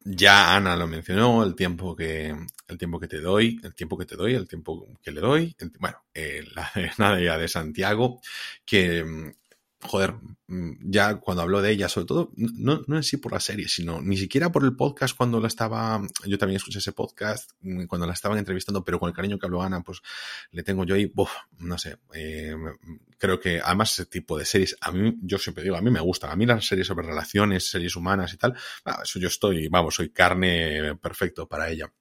ya Ana lo mencionó, el tiempo que, el tiempo que te doy, el tiempo que te doy, el tiempo que le doy, bueno, eh, la de <laughs> de Santiago, que joder, mm, ya cuando habló de ella, sobre todo, no, no en sí por la serie, sino ni siquiera por el podcast cuando la estaba, yo también escuché ese podcast mm, cuando la estaban entrevistando, pero con el cariño que habló Ana, pues le tengo yo ahí, no sé, eh, creo que además ese tipo de series, a mí, yo siempre digo, a mí me gustan, a mí las series sobre relaciones, series humanas y tal, ah, eso yo estoy, vamos, soy carne perfecto para ella.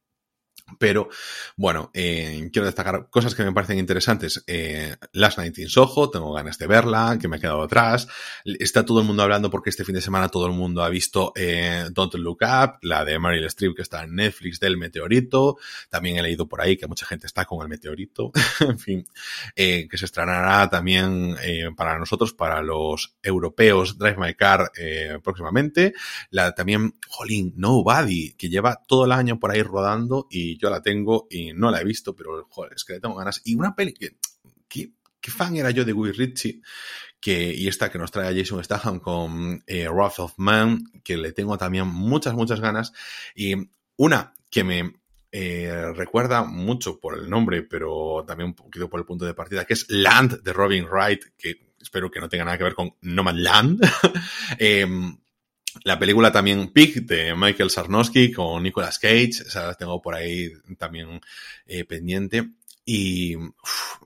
Pero bueno, eh, quiero destacar cosas que me parecen interesantes. Eh, Last Night in Soho, tengo ganas de verla, que me ha quedado atrás. Está todo el mundo hablando porque este fin de semana todo el mundo ha visto eh, Don't Look Up, la de Meryl Streep que está en Netflix del meteorito. También he leído por ahí que mucha gente está con el meteorito. <laughs> en fin, eh, que se estrenará también para nosotros, para los europeos, Drive My Car próximamente. La también, Jolín, Nobody, que lleva todo el año por ahí rodando y yo la tengo y no la he visto, pero joder, es que le tengo ganas. Y una peli que, ¿qué fan era yo de Guy Ritchie? Que, y esta que nos trae Jason Statham con eh, Wrath of Man, que le tengo también muchas, muchas ganas. Y una que me eh, recuerda mucho por el nombre, pero también un poquito por el punto de partida, que es Land de Robin Wright, que espero que no tenga nada que ver con Nomadland. <laughs> eh, la película también Pig de Michael Sarnowski con Nicolas Cage, esa la tengo por ahí también eh, pendiente. Y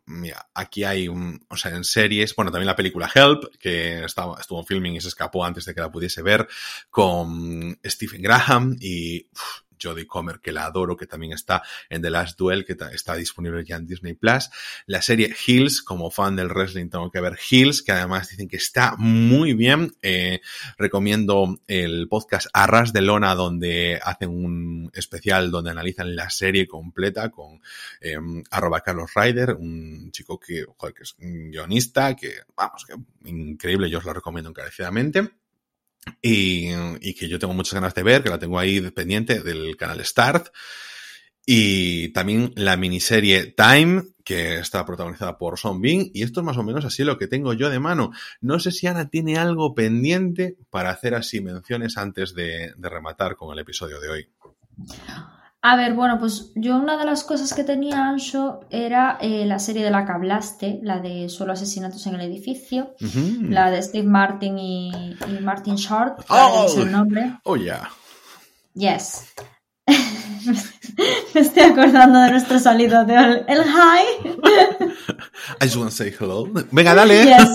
mira, aquí hay un, o sea, en series, bueno, también la película Help, que estaba, estuvo en filming y se escapó antes de que la pudiese ver, con Stephen Graham y Jodie Comer, que la adoro, que también está en The Last Duel, que está disponible ya en Disney Plus. La serie Hills, como fan del wrestling tengo que ver Hills, que además dicen que está muy bien. Eh, recomiendo el podcast Arras de Lona, donde hacen un especial donde analizan la serie completa con eh, arroba Carlos Ryder, un chico que, que es un guionista, que, vamos, que increíble, yo os lo recomiendo encarecidamente. Y, que yo tengo muchas ganas de ver, que la tengo ahí pendiente del canal Start. Y también la miniserie Time, que está protagonizada por Son Bing. Y esto es más o menos así lo que tengo yo de mano. No sé si Ana tiene algo pendiente para hacer así menciones antes de, rematar con el episodio de hoy. A ver, bueno, pues yo una de las cosas que tenía Ancho era eh, la serie de la que hablaste, la de Solo asesinatos en el edificio, la de Steve Martin y, Martin Short, oh, es el nombre. Oh, yeah. Yes. <laughs> Me estoy acordando de nuestro salido de el, el hi. <laughs> I just want to say hello. Venga, dale. Yes.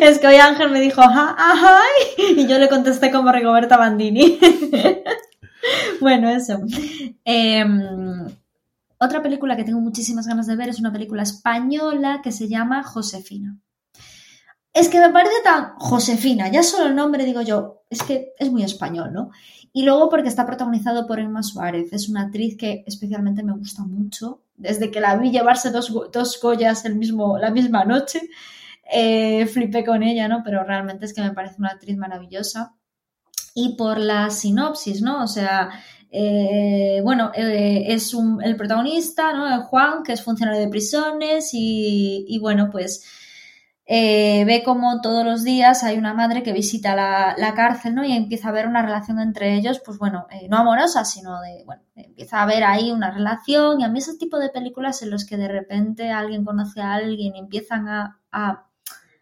Es que hoy Ángel me dijo hi y yo le contesté como Rigoberta Bandini. <laughs> <laughs> bueno, eso. Em, otra película que tengo muchísimas ganas de ver es una película española que se llama Josefina. Es que me parece tan Josefina, ya solo el nombre digo yo, es que es muy español, ¿no? Y luego porque está protagonizado por Emma Suárez, es una actriz que especialmente me gusta mucho, desde que la vi llevarse dos, dos Goyas el mismo, la misma noche, eh, flipé con ella, ¿no? Pero realmente es que me parece una actriz maravillosa y por la sinopsis, ¿no? O sea, eh, bueno, eh, es el protagonista, ¿no? Juan, que es funcionario de prisiones y, bueno, pues eh, ve como todos los días hay una madre que visita la, cárcel, ¿no? Y empieza a haber una relación entre ellos, pues bueno, no amorosa, sino de, bueno, empieza a haber ahí una relación y a mí ese tipo de películas en los que de repente alguien conoce a alguien y empiezan a,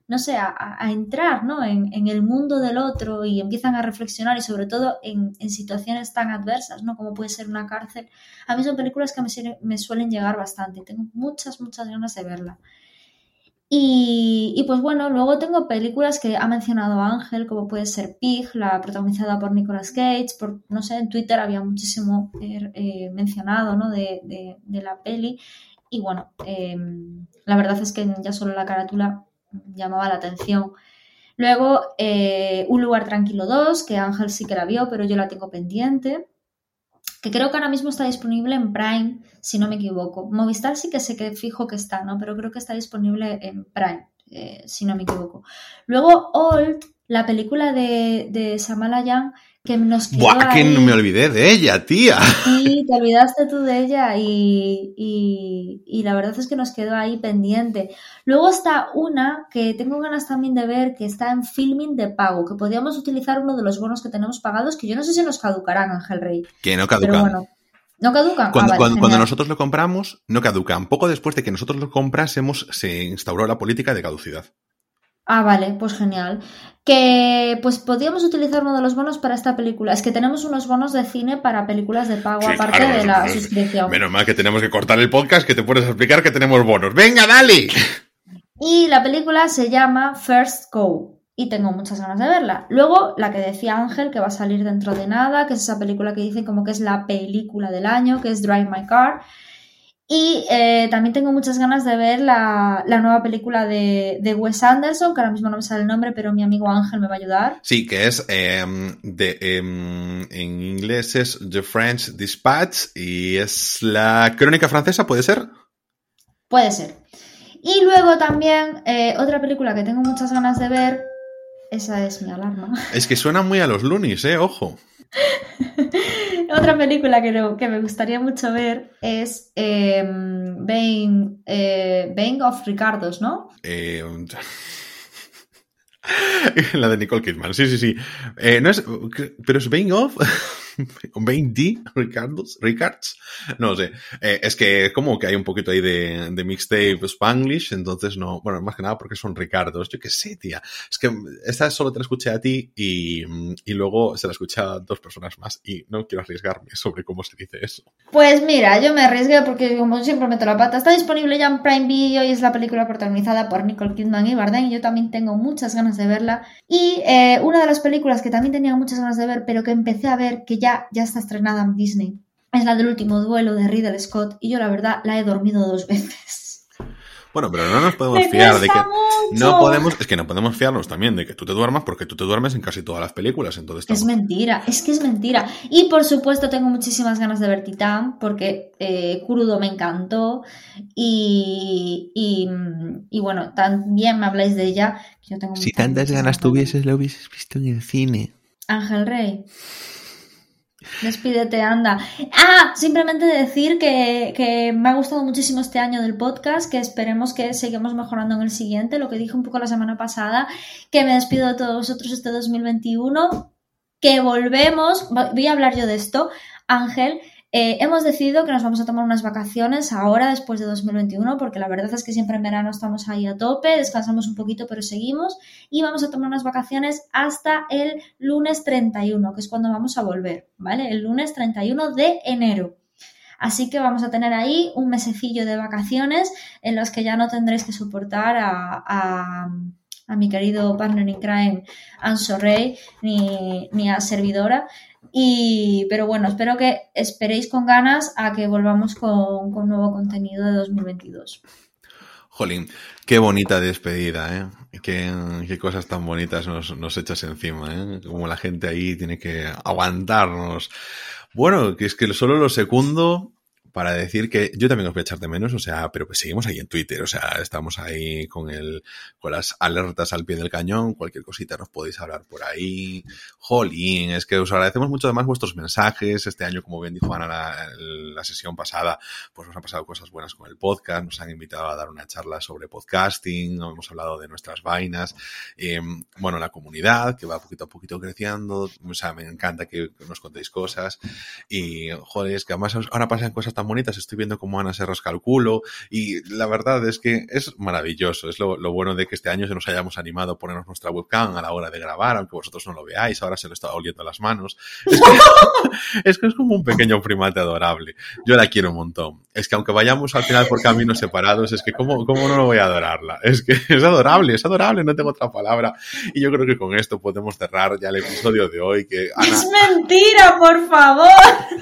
no sé, a, entrar, ¿no? En, el mundo del otro y empiezan a reflexionar y sobre todo en, situaciones tan adversas, ¿no? Como puede ser una cárcel. A mí son películas que me, suelen llegar bastante. Tengo muchas, muchas ganas de verla. Y, pues bueno, luego tengo películas que ha mencionado Ángel, como puede ser Pig, la protagonizada por Nicolas Cage, por, no sé, en Twitter había muchísimo eh, eh, mencionado ¿no? de, la peli. Y bueno, em, la verdad es que ya solo la carátula llamaba la atención. Luego, eh, Un lugar tranquilo 2, que Ángel sí que la vio, pero yo la tengo pendiente que creo que ahora mismo está disponible en Prime, si no me equivoco. Movistar sí que sé que fijo que está, ¿no? Pero creo que está disponible en Prime, eh, si no me equivoco. Luego, Old, la película de, de Samala Young, que nos quedó Buah, que no me olvidé de ella, tía. Sí, te olvidaste tú de ella y, y, la verdad es que nos quedó ahí pendiente. Luego está una que tengo ganas también de ver, que está en filming de pago, que podríamos utilizar uno de los bonos que tenemos pagados, que yo no sé si nos caducarán, Ángel Rey. Que no caducan. Pero bueno, ¿No caducan? Cuando, ah, cuando, nosotros lo compramos, no caducan. Poco después de que nosotros lo comprásemos, se instauró la política de caducidad. Ah, vale, pues genial. Que pues podríamos utilizar uno de los bonos para esta película. Es que tenemos unos bonos de cine para películas de pago, aparte de la suscripción. Menos mal que tenemos que cortar el podcast que te puedes explicar que tenemos bonos. ¡Venga, dale! Y la película se llama First Go. Y tengo muchas ganas de verla. Luego, la que decía Ángel, que va a salir dentro de nada, que es esa película que dicen como que es la película del año, que es Drive My Car. Y eh, también tengo muchas ganas de ver la, nueva película de, Wes Anderson, que ahora mismo no me sale el nombre, pero mi amigo Ángel me va a ayudar. Sí, que es em, de, em, en inglés es The French Dispatch y es la crónica francesa, ¿puede ser? Puede ser. Y luego también eh, otra película que tengo muchas ganas de ver, esa es mi alarma. Es que suena muy a los Loonies, ¿eh? Ojo. <laughs> <laughs> Otra película que, que, me gustaría mucho ver es eh, Bane, eh, of Ricardos, ¿no? Eh, <laughs> la de Nicole Kidman, sí, sí, sí. Eh, no es, pero es Bane of. <laughs> <laughs> Bane D, Ricardos, Ricards, no sé. Eh, es que como que hay un poquito ahí de, de mixtape Spanglish, entonces no, bueno, más que nada porque son Ricardos. Yo qué sé, tía. Es que esta solo te la escuché a ti y, y luego se la escuché a dos personas más y no quiero arriesgarme sobre cómo se dice eso. Pues mira, yo me arriesgué porque como siempre meto la pata. Está disponible ya en Prime Video y es la película protagonizada por Nicole Kidman y Bardem. Yo también tengo muchas ganas de verla. Y eh, una de las películas que también tenía muchas ganas de ver, pero que empecé a ver que ya, ya está estrenada en Disney, es la del último duelo de Riddle Scott. Y yo, la verdad, la he dormido dos veces. Bueno, pero no nos podemos fiar de que. No podemos. Es que no podemos fiarnos también de que tú te duermas porque tú te duermes en casi todas las películas. Entonces Es mentira, es que es mentira. Y por supuesto, tengo muchísimas ganas de ver Titán porque eh, Crudo me encantó. Y, y, bueno, también me habláis de ella. yo tengo si tantas ganas tuvieses, lo hubieses visto en el cine. Ángel Rey. Despídete, anda. Ah, simplemente decir que, me ha gustado muchísimo este año del podcast, que esperemos que sigamos mejorando en el siguiente, lo que dije un poco la semana pasada, que me despido de todos vosotros este 2021, que volvemos, voy a hablar yo de esto, Ángel, eh, hemos decidido que nos vamos a tomar unas vacaciones ahora, después de 2021, porque la verdad es que siempre en verano estamos ahí a tope, descansamos un poquito, pero seguimos. Y vamos a tomar unas vacaciones hasta el lunes 31, que es cuando vamos a volver, ¿vale? El lunes 31 de enero. Así que vamos a tener ahí un mesecillo de vacaciones en los que ya no tendréis que soportar a, mi querido partner in crime, Anso Rey, ni, ni a servidora. Y, pero bueno, espero que esperéis con ganas a que volvamos con, nuevo contenido de 2022. Jolín, qué bonita despedida, ¿eh? Qué, cosas tan bonitas nos, nos, echas encima, ¿eh? Como la gente ahí tiene que aguantarnos. Bueno, que es que solo lo segundo para decir que yo también os voy a echar de menos, o sea, pero pues seguimos ahí en Twitter, o sea, estamos ahí con el, con las alertas al pie del cañón, cualquier cosita nos podéis hablar por ahí. Jolín, es que os agradecemos mucho además vuestros mensajes. Este año, como bien dijo Ana la, la sesión pasada, pues nos han pasado cosas buenas con el podcast, nos han invitado a dar una charla sobre podcasting, hemos hablado de nuestras vainas, eh, bueno, la comunidad que va poquito a poquito creciendo, o sea, me encanta que nos contéis cosas. Y, joder, es que además ahora pasan cosas tan bonitas, estoy viendo cómo Ana se rasca el culo y la verdad es que es maravilloso, es lo, lo bueno de que este año se nos hayamos animado a ponernos nuestra webcam a la hora de grabar, aunque vosotros no lo veáis, ahora se lo está oliendo las manos. <laughs> Es que, es que es como un pequeño primate adorable. Yo la quiero un montón. Es que aunque vayamos al final por caminos separados, es que cómo, cómo no lo voy a adorarla. Es que es adorable, es adorable, no tengo otra palabra. Y yo creo que con esto podemos cerrar ya el episodio de hoy. Que Ana, ¡Es mentira, por favor!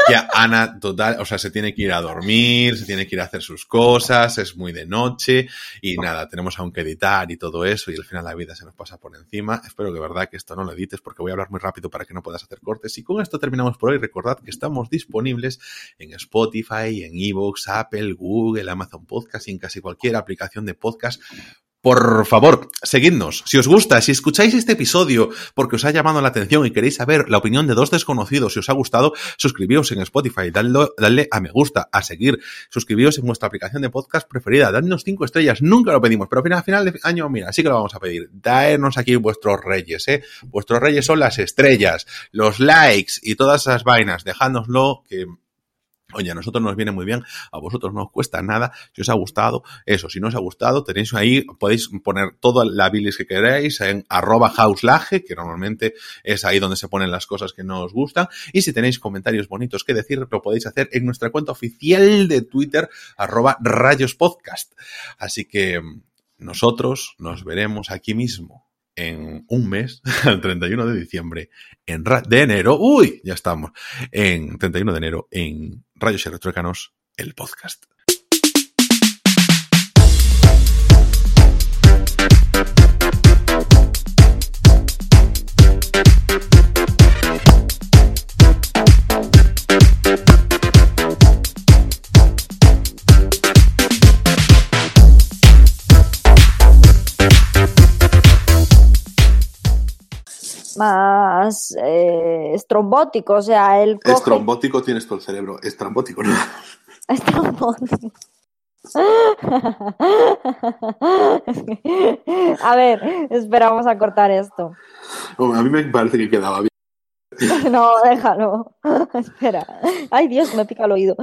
que Ana, total, o sea, se tiene que ir a dormir, se tiene que ir a hacer sus cosas, es muy de noche y nada, tenemos aún que editar y todo eso y al final la vida se nos pasa por encima. Espero que verdad que esto no lo edites porque voy a hablar muy rápido para que no puedas hacer cortes. Y con esto terminamos por hoy. Recordad que estamos disponibles en Spotify, en Evox, Apple, Google, Amazon Podcast y en casi cualquier aplicación de podcast por favor, seguidnos. Si os gusta, si escucháis este episodio porque os ha llamado la atención y queréis saber la opinión de dos desconocidos, si os ha gustado, suscribíos en Spotify, dadle, a me gusta, a seguir, suscribíos en vuestra aplicación de podcast preferida, dadnos cinco estrellas, nunca lo pedimos, pero a final de año, mira, sí que lo vamos a pedir. Daernos aquí vuestros reyes, ¿eh? Vuestros reyes son las estrellas, los likes y todas esas vainas, dejádnoslo que Oye, a nosotros nos viene muy bien, a vosotros no os cuesta nada, si os ha gustado, eso, si no os ha gustado, tenéis ahí, podéis poner toda la bilis que queráis en arroba houselage, que normalmente es ahí donde se ponen las cosas que no os gustan, y si tenéis comentarios bonitos que decir, lo podéis hacer en nuestra cuenta oficial de Twitter, arroba rayospodcast. Así que nosotros nos veremos aquí mismo en un mes, <laughs> el 31 de diciembre, en de enero, uy, ya estamos, en 31 de enero, en Rayos y el podcast. Más eh, estrombótico, o sea, el coge... Estrombótico tienes todo el cerebro, estrambótico no. <laughs> Estrombótico. <laughs> a ver, esperamos a cortar esto. a mí me parece que quedaba bien. <laughs> No, déjalo. Espera. Ay, Dios, me pica el oído.